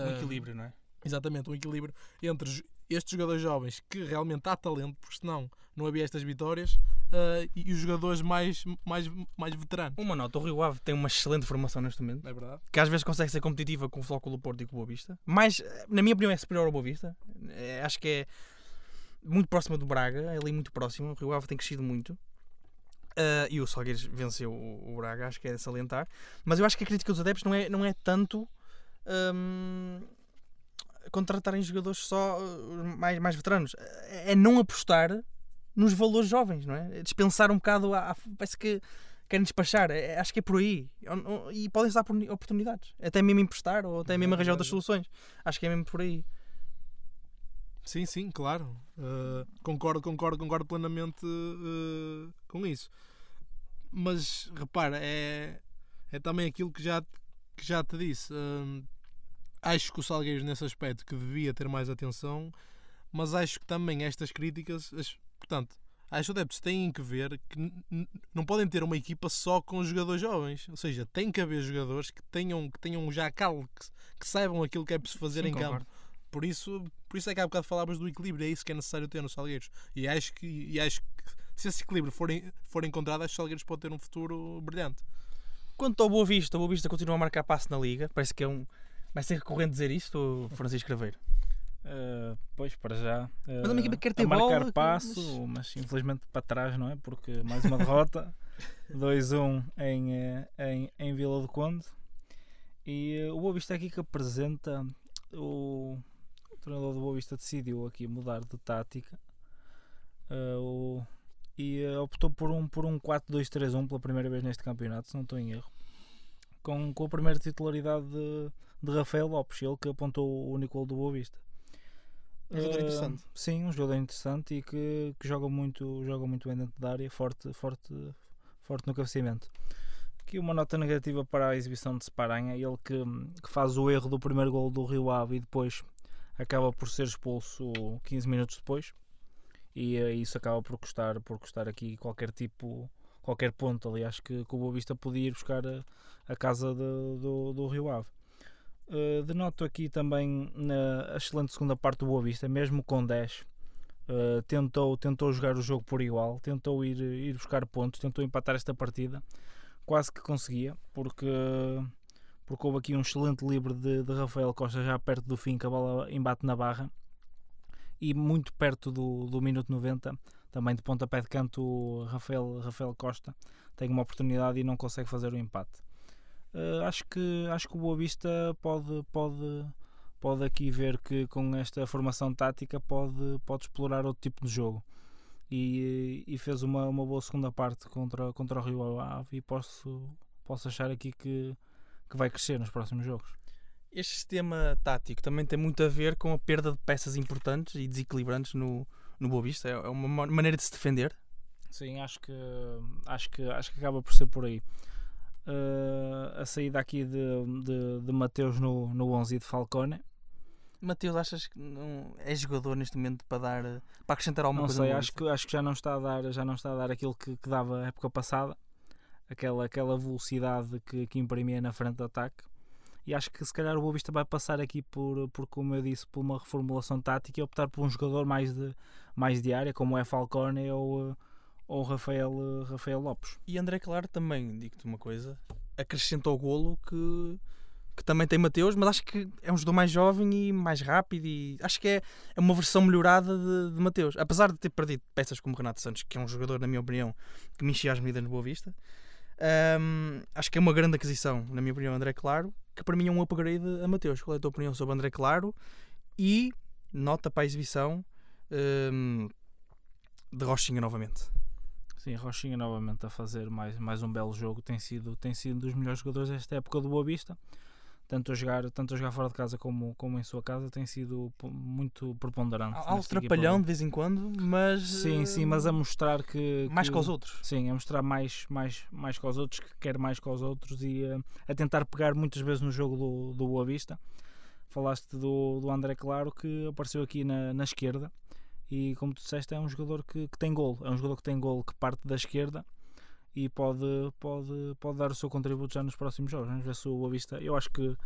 um equilíbrio, não é? exatamente um equilíbrio entre estes jogadores jovens que realmente há talento, porque senão não havia estas vitórias, uh, e os jogadores mais, mais, mais veteranos. Uma nota, o Rio Ave tem uma excelente formação neste momento, é verdade? que às vezes consegue ser competitiva com o Flóculo Porto e com o Boa Vista, mas na minha opinião é superior ao Boa Vista. É, acho que é muito próxima do Braga, é ali muito próximo. O Rio Ave tem crescido muito. Ah, e o Salgueiros venceu o, o Braga, acho que é salientar. Mas eu acho que a crítica dos adeptos não é, não é tanto hum, contratarem jogadores só uh, mais, mais veteranos. É não apostar nos valores jovens, não é? É Dispensar um bocado. A, a- parece que querem despachar. É- acho que é por aí. E podem dar oportunidades. Até mesmo emprestar ou até mesmo arranjar outras soluções. Acho que é mesmo por aí. Sim, sim, claro. Uh, concordo, concordo, concordo plenamente uh, com isso. Mas repara, é, é também aquilo que já, que já te disse. Uh, acho que o Salgueiros, nesse aspecto, que devia ter mais atenção, mas acho que também estas críticas, as, portanto, acho que os adeptos têm que ver que não podem ter uma equipa só com jogadores jovens. Ou seja, tem que haver jogadores que tenham, que tenham já cal, que, que saibam aquilo que é preciso fazer Sim, em concordo. campo. Por isso, por isso é que há bocado falávamos do equilíbrio, é isso que é necessário ter nos Salgueiros. E acho que, e acho que se esse equilíbrio for, for encontrado, acho que os Salgueiros podem ter um futuro brilhante. Quanto ao Boa Vista, o Boa Vista continua a marcar passo na Liga. Parece que é um. Vai ser recorrente dizer isto, Francisco Craveiro? Uh, pois, para já. Uh, mas uma equipa que quer ter a marcar bola, passo, mas... mas... infelizmente para trás, não é? Porque mais uma derrota. 2-1 em, eh, em, em Vila do Conde. E uh, o Boa Vista é aqui que apresenta o, treinador do Boa Vista decidiu aqui mudar de tática uh, e uh, optou por um, por um 4-2-3-1 pela primeira vez neste campeonato, se não estou em erro. Com, com a primeira titularidade de, de Rafael Lopes, ele que apontou o único gol do Boa Vista. Um jogador uh, interessante. Sim, um jogador interessante e que, que joga, muito, joga muito bem dentro da área, forte, forte, forte no cabeceamento. Aqui uma nota negativa para a exibição de Separanha, ele que, que faz o erro do primeiro gol do Rio Ave e depois acaba por ser expulso 15 minutos depois e uh, isso acaba por custar, por custar aqui qualquer tipo, qualquer ponto. Aliás, que, que o Boa Vista podia ir buscar a, a casa de, do, do Rio Ave. Uh, denoto aqui também na excelente segunda parte do Boa Vista, mesmo com 10. Uh, tentou, tentou jogar o jogo por igual, tentou ir, ir buscar pontos, tentou empatar esta partida, quase que conseguia, porque porque houve aqui um excelente livre de, de, Rafael Costa já perto do fim, que a bola embate na barra e muito perto do, do minuto 90, também de pontapé de canto, Rafael, Rafael Costa tem uma oportunidade e não consegue fazer o empate. Uh, acho, que, acho que o Boa Vista pode, pode, pode aqui ver que com esta formação tática pode, pode explorar outro tipo de jogo. E, e fez uma, uma boa segunda parte contra, contra o Rio Ave e posso, posso achar aqui que que vai crescer nos próximos jogos. Este sistema tático também tem muito a ver com a perda de peças importantes e desequilibrantes no, no Boa Vista. É uma maneira de se defender. Sim, acho que acho que acho que acaba por ser por aí. Uh, a saída aqui de, de, de Mateus no, no 11 e de Falcone. Mateus, achas que não é jogador neste momento para dar para acrescentar alguma não coisa? Não sei, acho que, acho que já não está a dar, já não está a dar aquilo que, que dava a época passada aquela, aquela velocidade que, que imprimia na frente do ataque. E acho que se calhar o Boa Vista vai passar aqui por, por, como eu disse, por uma reformulação tática e optar por um jogador mais de, mais de área, como é Falcone ou, ou Rafael, Rafael Lopes. E André Claro também, digo-te uma coisa, acrescentou o golo que, que também tem Mateus, mas acho que é um jogador mais jovem e mais rápido e acho que é, é uma versão melhorada de, de Mateus. Apesar de ter perdido peças como Renato Santos, que é um jogador, na minha opinião, que me enchia as medidas no Boa Vista. Um, acho que é uma grande aquisição, na minha opinião, André Claro, que para mim é um upgrade a Mateus. Qual é a tua opinião sobre André Claro? E nota para a exibição um, de Rochinha novamente. Sim, Rochinha novamente a fazer mais, mais um belo jogo. Tem sido, tem sido um dos melhores jogadores desta época do Boa Vista tanto a jogar, tanto a jogar fora de casa como, como em sua casa, tem sido muito preponderante. Há um trapalhão de vez em quando, mas. Sim, sim, mas a mostrar que. Mais que, que aos outros. Sim, a mostrar mais, mais, mais que aos outros, que quer mais que aos outros e a, a tentar pegar muitas vezes no jogo do, do Boa Vista. Falaste do, do André Claro que apareceu aqui na, na esquerda e, como tu disseste, é um jogador que, que tem gol. É um jogador que tem gol que parte da esquerda e pode, pode, pode dar o seu contributo já nos próximos jogos. Vamos ver se o Boa Vista. Eu acho que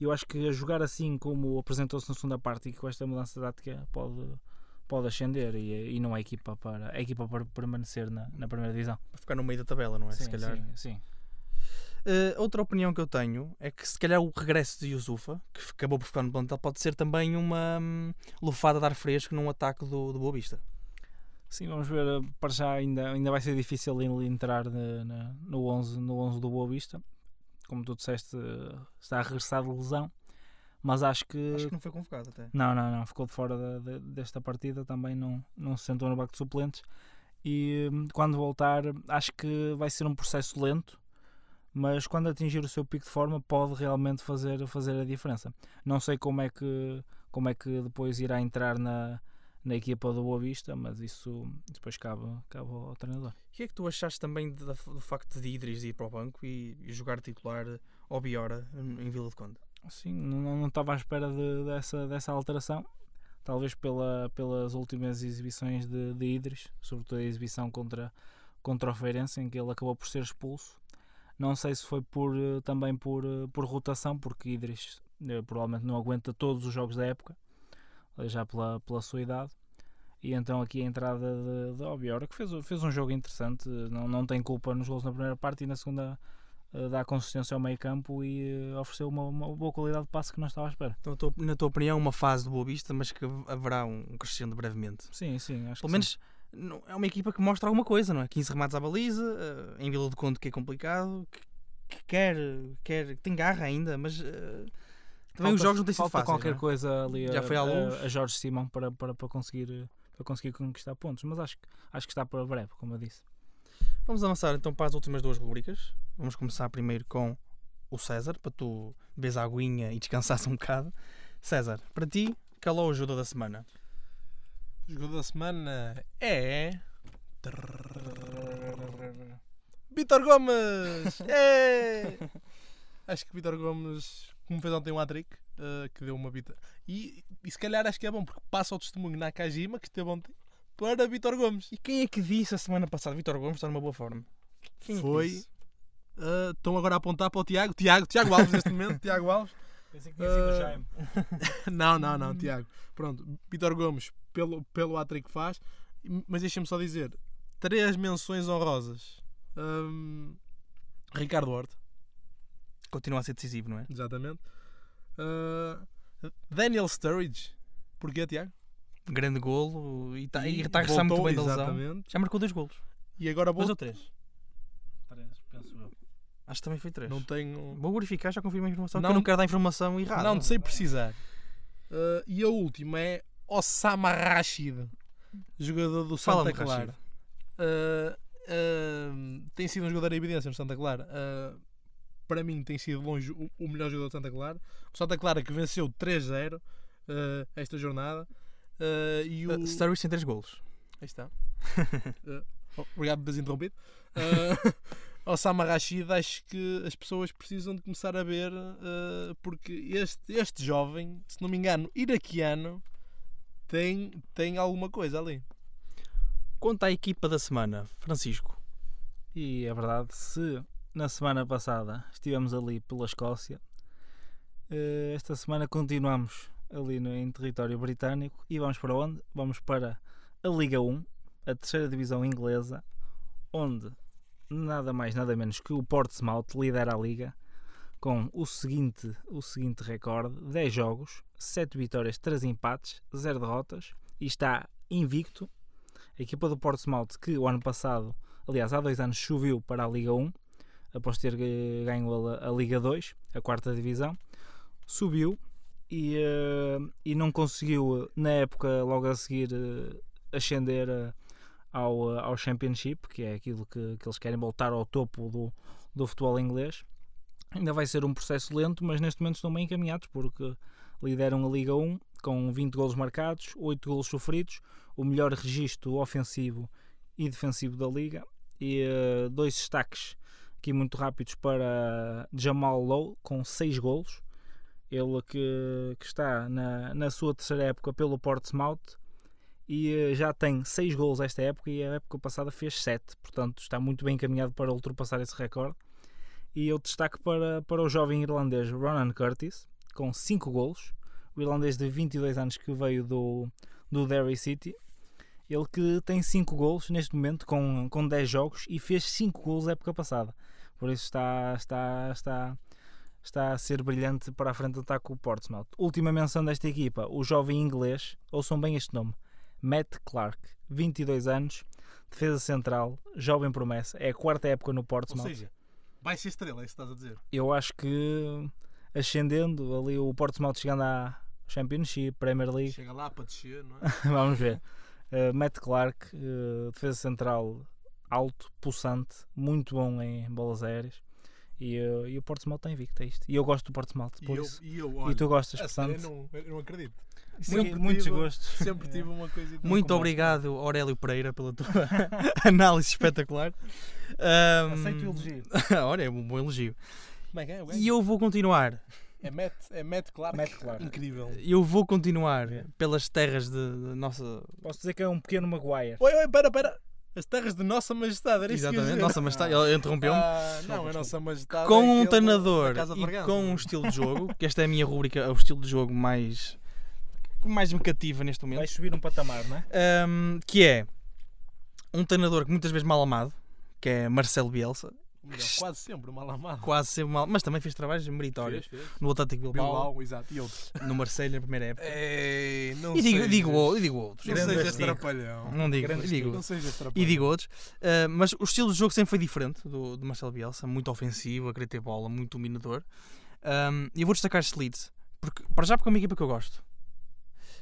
eu acho que a jogar assim como apresentou-se na segunda parte e com esta mudança de tática pode, pode ascender e, e não é equipa para é equipa para permanecer na, na primeira divisão. Para ficar no meio da tabela, não é? Sim, se calhar. Sim, sim. Uh, outra opinião que eu tenho é que se calhar o regresso de Yusufa, que acabou por ficar no plantel, pode ser também uma hum, lufada de ar fresco num ataque do, do Boa Vista. Sim, vamos ver. Eh, para já ainda, ainda vai ser difícil ele entrar de, na, no, 11, no 11 do Boa Vista. Como tu disseste, está a regressar de lesão. Mas acho que. Acho que não foi convocado até. Não, não, não. Ficou de fora de, de, desta partida. Também não, não se sentou no banco de suplentes. e hum, quando voltar acho que vai ser um processo lento, mas quando atingir o seu pico de forma pode realmente fazer, fazer a diferença. Não sei como é que, como é que depois irá entrar na, na equipa do Boa Vista, mas isso depois cabe, cabe ao treinador. O que é que tu achaste também do facto de Idris ir para o banco e, e jogar titular ao Biora em Vila de Conde? Sim, não, não estava à espera de- dessa, dessa alteração. Talvez pela, pelas últimas exibições de, de Idris, sobretudo a exibição contra, contra o Feirense, em que ele acabou por ser expulso. Não sei se foi por, eh, também por, eh, por rotação, porque Idris eh, provavelmente não aguenta todos os jogos da época, já pela, pela sua idade. E então aqui a entrada de, de Obiora, que fez, fez um jogo interessante, não, não tem culpa nos gols na primeira parte e na segunda eh, dá consistência ao meio campo e eh, ofereceu uma, uma boa qualidade de passe que não estava à espera. Então, na tua opinião, uma fase de Boa Vista, mas que haverá um crescendo brevemente. Sim, sim, acho Pelo menos não- é uma equipa que mostra alguma coisa, não é? 15 remates à baliza, eh, em Vila de Conde que é complicado, que, que quer, quer, que tem garra ainda, mas eh, também os Falta- jogos não têm sido fáceis. qualquer não é? coisa ali Já a, foi à luz. a, a Jorge Simão para, para, para, conseguir, para conseguir conquistar pontos, mas acho, que- acho que está para breve, como eu disse. Vamos avançar então para as últimas duas rubricas. Vamos começar primeiro com o César, para tu beberes a aguinha e descansares um bocado. César, para ti, qual é o ajuda da semana? O jogador da semana é. Vitor Gomes! É! Acho que Vitor Gomes, como fez ontem um hat-trick, eh, que deu uma vita. E, e se calhar acho que é bom, porque passa o testemunho na Kajima, que esteve ontem, para Vitor Gomes. E quem é que disse a semana passada Vitor Gomes está numa boa forma? Quem é Foi. disse? Eh, estão agora a apontar para o Tiago. Tiago, Tiago Alves neste momento. Tiago Alves. Pensei que tinha sido o Jaime. não, não, não, Tiago. Pronto, Vitor Gomes, pelo, pelo hat-trick que faz. Mas deixa-me só dizer: três menções honrosas. Hum, Ricardo Horta, Continua a ser decisivo, não é? exatamente. Uh, Daniel Sturridge, porquê, Tiago? Grande golo e está E tá a regressar muito bem da lesão. Exatamente. Já marcou dois golos. E agora vou. Dois ou três? penso eu. Acho que também foi três. Não tenho. Vou verificar, já confirmo a informação. Não- que eu não quero dar informação errada. Não sei precisar. Uh, e a última é Osama Rashid, jogador do Santa Clara. Uh, uh, tem sido um jogador em evidência no Santa Clara. Para mim, tem sido longe o, o melhor jogador do Santa Clara. O Santa Clara que venceu 3-0 uh, esta jornada. Uh, e o... Uh, Sturridge tem três golos. Aí está. Uh, obrigado por teres interrompido. Uh, Osama Rashid, acho que as pessoas precisam de começar a ver, uh, porque este, este jovem, se não me engano, iraquiano, tem, tem alguma coisa ali. Quanto à equipa da semana, Francisco. E é verdade, se na semana passada. Estivemos ali pela Escócia, eh, esta semana continuamos ali no, em território britânico. E vamos para onde? Vamos para a Liga 1, a terceira divisão inglesa, onde nada mais nada menos que o Portsmouth lidera a liga com o seguinte, o seguinte recorde: 10 jogos, 7 vitórias, 3 empates, 0 derrotas. E está invicto. A equipa do Portsmouth que o ano passado aliás, há dois anos subiu para a Liga 1, após ter eh, ganho a, a Liga 2, a quarta divisão, subiu e, eh, e não conseguiu, na época, logo a seguir, eh, ascender eh, ao, ao Championship, que é aquilo que, que eles querem voltar ao topo do, do futebol inglês. Ainda vai ser um processo lento, mas neste momento estão bem encaminhados, porque lideram a Liga 1 com 20 golos marcados, 8 golos sofridos, o melhor registro ofensivo e defensivo da liga e uh, dois destaques aqui muito rápidos para Jamal Lowe com 6 golos. Ele que, que está na, na sua terceira época pelo Portsmouth e uh, já tem 6 golos esta época e a época passada fez 7 portanto está muito bem encaminhado para ultrapassar esse recorde. E eu destaque para, para o jovem irlandês Ronan Curtis com 5 golos. O irlandês de 22 anos que veio do, do Derry City ele que tem 5 golos neste momento com, com 10 jogos e fez 5 golos na época passada. Por isso está, está, está, está a ser brilhante para a frente do ataque o Portsmouth. Última menção desta equipa, o jovem inglês, ouçam bem este nome, Matt Clark, 22 anos, defesa central, jovem promessa, é a quarta época no Ou Portsmouth. seja, vai ser estrela, é isso que estás a dizer. Eu acho que ascendendo ali o Portsmouth chegando à Championship, Premier League, Chega lá para descer, não é? vamos ver. Uh, Matt Clark, uh, defesa central alto, pulsante, muito bom em bolas aéreas. E, uh, e o Portsmouth tem invicto, é isto. E eu gosto do Portsmouth, E por eu, e eu, E olha, tu gostas, portanto. eu não, eu não acredito. Sempre muitos tive- gostos. Sempre tive uma coisa. Muito obrigado, Aurélio Pereira, pela tua análise espetacular. Ahm, Aceito o elogio. Olha, é um bom elogio. É é? E eu vou continuar. É Matt, é Matt Clark. Matt Clark. Incrível. Eu vou continuar É. pelas terras de, de nossa. Posso dizer que é um pequeno Maguire. Oi, oi, pera, pera. As terras de Nossa Majestade, era isso que Exatamente, ias Nossa Majestade. Ele interrompeu-me. Ah, não, é Nossa Majestade. com é um treinador e com um estilo de jogo, que esta é a minha rubrica, é o estilo de jogo mais. mais me cativa neste momento. Vai subir um patamar, não é? Ahm, que é um treinador que muitas vezes mal amado, que é Marcelo Bielsa, Melhor, Quase sempre, mal amado. quase sempre mal, mas também fez trabalhos meritórios Fez, fez. no Atlético Bilbao, Bilbao, exato. E outros. no Marseille na primeira época. Ei, não E digo, sejas- digo, digo outros. Não Grande sejas trapalhão. Não digo, digo, Não sejas e trapalhão. digo outros. Ah, mas o estilo de jogo sempre foi diferente do, do Marcelo Bielsa, muito ofensivo, a querer ter bola, muito dominador. Ahm, E eu vou destacar este Leeds, porque, para já porque é uma equipa que eu gosto.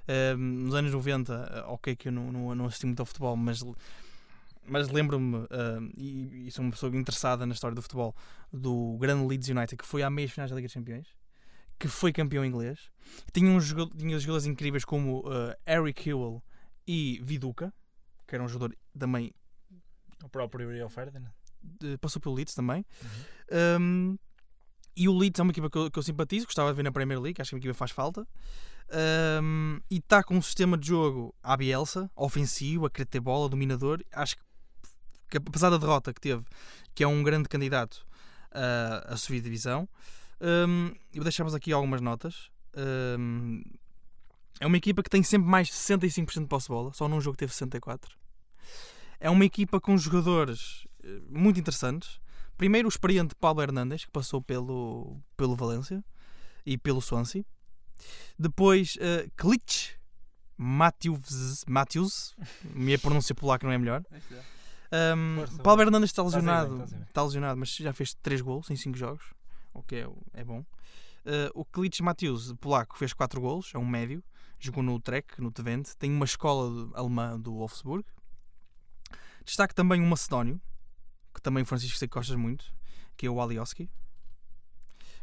Ahm, nos anos 90, ah, ok que eu não, não, não assisti muito ao futebol, mas, mas lembro-me, ahm, e, e sou uma pessoa interessada na história do futebol, do grande Leeds United, que foi à meias finais da Liga dos Campeões, que foi campeão inglês. Tinha, uns, tinha jogadores incríveis como ah, Eric Hewell e Viduca, que era um jogador também O próprio Rio Ferdinand. passou pelo Leeds também. Um, e o Leeds é uma equipa que eu, que eu simpatizo, gostava de ver na Premier League, acho que a equipa faz falta. Um, e está com um sistema de jogo à Bielsa, ofensivo, a querer ter bola, dominador. Acho que, que apesar da derrota que teve, que é um grande candidato a, a subir de divisão, um, deixamos aqui algumas notas. Um, é uma equipa que tem sempre mais de 65% de posse de bola, só num jogo teve 64%. É uma equipa com jogadores eh, muito interessantes. Primeiro o experiente Paulo Hernandes, que passou pelo, pelo Valência e pelo Swansea. Depois uh, Klitsch Matthews, Matthews, minha pronúncia polaca não é melhor. Um, Força, Paulo. Hernandes está lesionado, bem. está lesionado, mas já fez 3 gols em 5 jogos, o que é, é bom. Uh, o Klitsch Matthews, polaco, fez 4 gols, é um médio, jogou no Trek, no Twente, tem uma escola alemã do Wolfsburg. Destaque também um macedónio, que também o Francisco sei que gostas muito, que é o Alioski.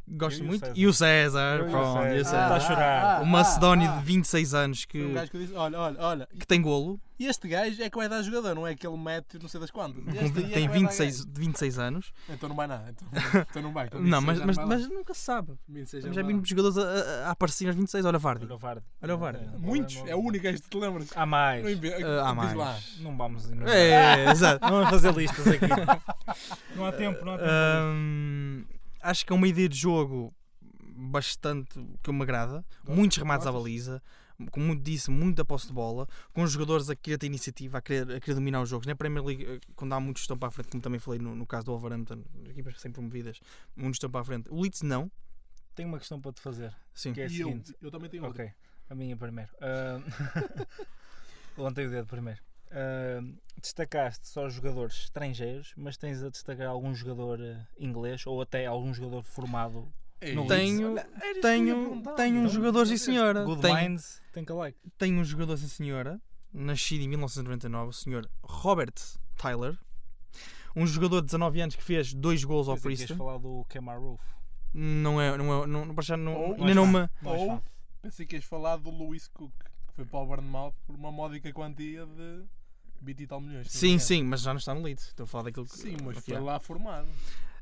Gosto e o muito. César. E o César, o pronto, e o César. Está a chorar. O macedónio ah, de 26 anos Foi um que, gajo que disse, olha, olha, olha. que tem golo, E este gajo é que vai dar jogador, não é aquele método não sei das quantas. Este é tem que dar 26, gajo. 26 anos. Então não vai nada. Então, então não vai. com Não, 26 mas, mas, não mas nunca se sabe. 26 Já não vai vi lá. muitos jogadores a, a- a aparecer aos 26. Olha Vardy. Olha o Vardy. Olha o Vardy. Muitos, é o único gajo que te lembras. Há mais. Não Ah, há diz mais. lá. Não vamos inovar. É, exato. Não vamos fazer listas aqui. não há tempo, não há tempo. Acho que é uma ideia de jogo bastante que me agrada. Gostas? Muitos remates à baliza, como muito disse, muita posse de bola, com os jogadores a querer ter iniciativa, a querer, a querer dominar os jogos. Na Premier League, eh, quando há muitos que estão para a frente, como também falei no, no caso do Wolverhampton, equipas recém-promovidas, muitos estão para a frente. O Leeds não. Tenho uma questão para te fazer. Sim. Que é a E eu, seguinte. eu também tenho outra. Ok, a minha primeiro. Ah, Levantei o dedo primeiro. Ah, destacaste só jogadores estrangeiros, mas tens a destacar algum jogador eh, inglês ou até algum jogador formado. Ei, No Tenho- olha, Tenho, tenho um Então, jogador, sim senhora. Good Tenho, Minds, tem que like. tenho um jogador, sim senhora, nascido em 1999, o senhor Robert Tyler. Um jogador de 19 anos que fez dois gols ao Pensei que ias Preston. falar do Kemar Roof. Não é, não é, não, para já não, Ou- ainda não Ou pensei que ias falar do Lewis Cook, que foi para o Bournemouth por uma módica quantia de 20 e tal milhões. Sim, sim, mas já não está no Leeds. Estou a falar daquilo que. Sim, mas foi há. lá formado.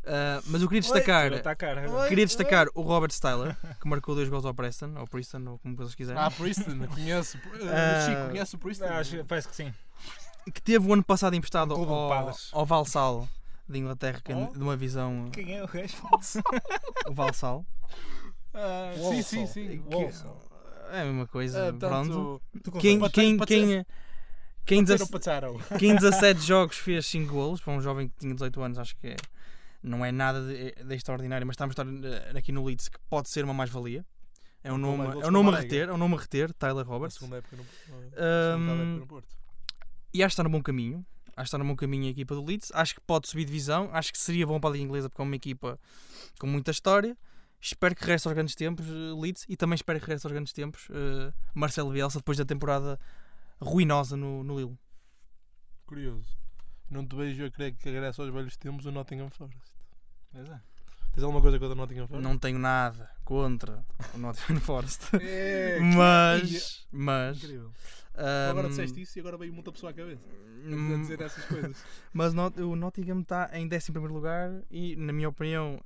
Ah, mas eu queria Oi, destacar. Cara. Oi. Queria destacar o Robert Styler, que marcou dois gols ao Preston, ou Preston, ou como vocês quiserem. Ah, Preston, conheço. Ah, Chico, conhece o Preston? Ah, acho- parece que sim. Que teve o ano passado emprestado Um ao, ao Valsal de Inglaterra, que é Oh. de uma visão. Quem é o gajo? O Valsal. Ah, sim, Walsall. sim, sim. Que-. É a mesma coisa. Ah, pronto. tanto, Quem, Pode quem, pode quem, quem, Pode ser 17 o Pacharo. quem em 17 jogos fez 5 golos, para um jovem que tinha 18 anos, acho que é- não é nada de, de extraordinário, mas eh, aqui no Leeds que pode ser uma mais-valia. É um nome, é um nome a reter, é um nome a reter, Tyler Na Roberts. segunda época no, época no Porto. E acho que está no bom caminho. Acho que está no bom caminho a equipa do Leeds. Acho que pode subir divisão. Acho que seria bom para a Liga Inglesa porque é uma equipa com muita história. Espero que regresse aos grandes tempos eh, Leeds e também espero que regresse aos grandes tempos eh, Marcelo Bielsa depois da temporada ruinosa no, no Lille. Curioso. Não te vejo a crer que regressa aos velhos tempos o Nottingham Forest. Pois é. Tens alguma coisa contra o Nottingham Forest? Não tenho nada contra o Nottingham Forest. É, mas, mas, Incrível. Agora ahm, disseste isso e agora veio muita pessoa à cabeça. A hum, dizer essas coisas. mas Not- o Nottingham está em 11 lugar e, na minha opinião,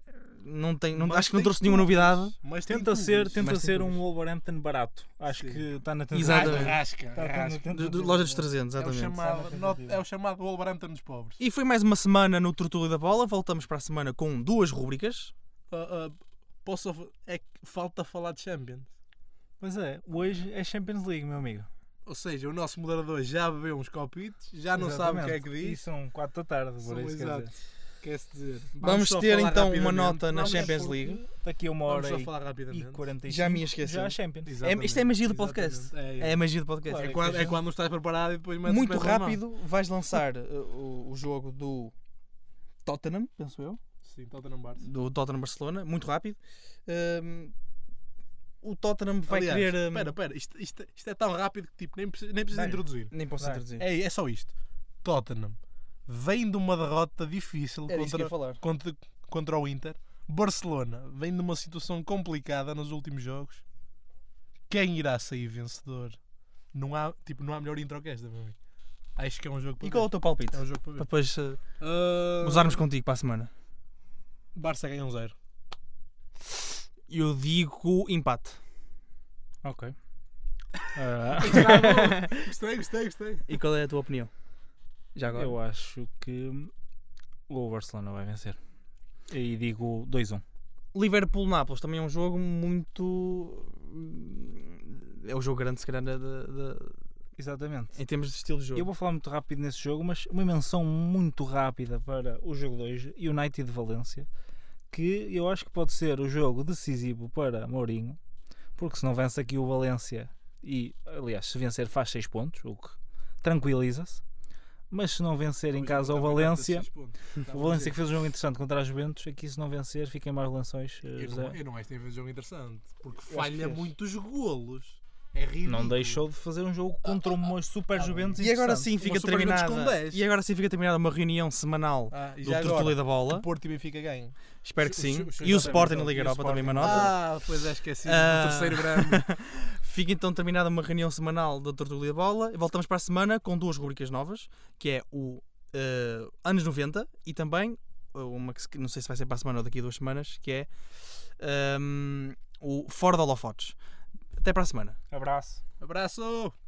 não tem, não, Mas acho que não trouxe nenhuma novidade. Mas tem Tenta ser, tenta Mas tem ser um. Wolverhampton barato. Acho Sim. que está na Exatamente. Rasca, Está rasca. loja dos 300, É o, exatamente. chamado, not- tentativa. é o chamado Wolverhampton dos pobres. E foi mais uma semana no Tortuga da Bola. Voltamos para a semana com duas rúbricas. Ah, ah, posso, é que falta falar de Champions. Pois é, hoje é Champions League, meu amigo. Ou seja, o nosso moderador já bebeu uns copitos, já não sabe o que é que E diz. são 4 da tarde, por São isso quer exato. Dizer. Quer-se dizer. Vamos só ter então uma nota na Vamos Champions por- League. Daqui a uma Vamos hora só falar e, rapidamente. e 45 Já me esqueci. já a Champions. Exatamente, isto é a magia do exatamente. podcast. É, É a magia do podcast. Claro. É quando, é quando não estás preparado e depois metes Muito mão. rápido, vais lançar uh, o, o jogo do Tottenham, penso eu. Sim, Tottenham Barça. Do Tottenham Barcelona, muito rápido. Um, o Tottenham vai Aliás, querer. um, Espera, espera, isto, isto, isto é tão rápido que tipo, nem precisa, nem precisa Vai. introduzir. Nem posso Vai. introduzir. É, é só isto. Tottenham vem de uma derrota difícil Era contra, contra, contra o Inter. Barcelona vem de uma situação complicada nos últimos jogos. Quem irá sair vencedor? Não há, tipo, não há melhor intro que esta, meu amigo. Acho que é um jogo para E qual é o ver. teu palpite? É um jogo para Para ver. depois uh, Ah, usarmos contigo para a semana. Barça ganha um zero. Eu digo empate. Ok. Ah, gostei, gostei, gostei. E qual é a tua opinião? Já agora? eu acho que o Barcelona vai vencer. E digo 2-1. Liverpool-Nápoles também é um jogo muito. É o jogo grande, se calhar, da- da- da- Exatamente. em termos de estilo de jogo. Eu vou falar muito rápido nesse jogo, mas uma menção muito rápida para o jogo de hoje, United Valência, que eu acho que pode ser o jogo decisivo para Mourinho, porque se não vence aqui o Valência, e aliás, se vencer faz 6 pontos, o que tranquiliza-se, mas se não vencer em casa o Valência, o Valência que fez um jogo interessante contra a Juventus, aqui se não vencer fica em mais lençóis. eh, Eu José. não, eu não acho que feito um jogo interessante. Porque que falha muitos golos. É ridículo. Não deixou de fazer um jogo contra uma super Juventus E agora sim fica Uma Super Juventus terminada. com 10. E agora sim fica terminada uma reunião semanal Ah, e do já da Bola. Porto e Benfica ganham. Espero que sim. E o Sporting na Liga o Europa também uma nota. Ah, pois é, esqueci. Ah. O terceiro grande. Fica então terminada uma reunião semanal da da Bola. E voltamos para a semana com duas rubricas novas, que é o eh, Anos 90 e também eh, uma que não sei se vai ser para a semana ou daqui a duas semanas, que é ehm, o Fora de Holofotes. Até para a semana. Abraço. Abraço!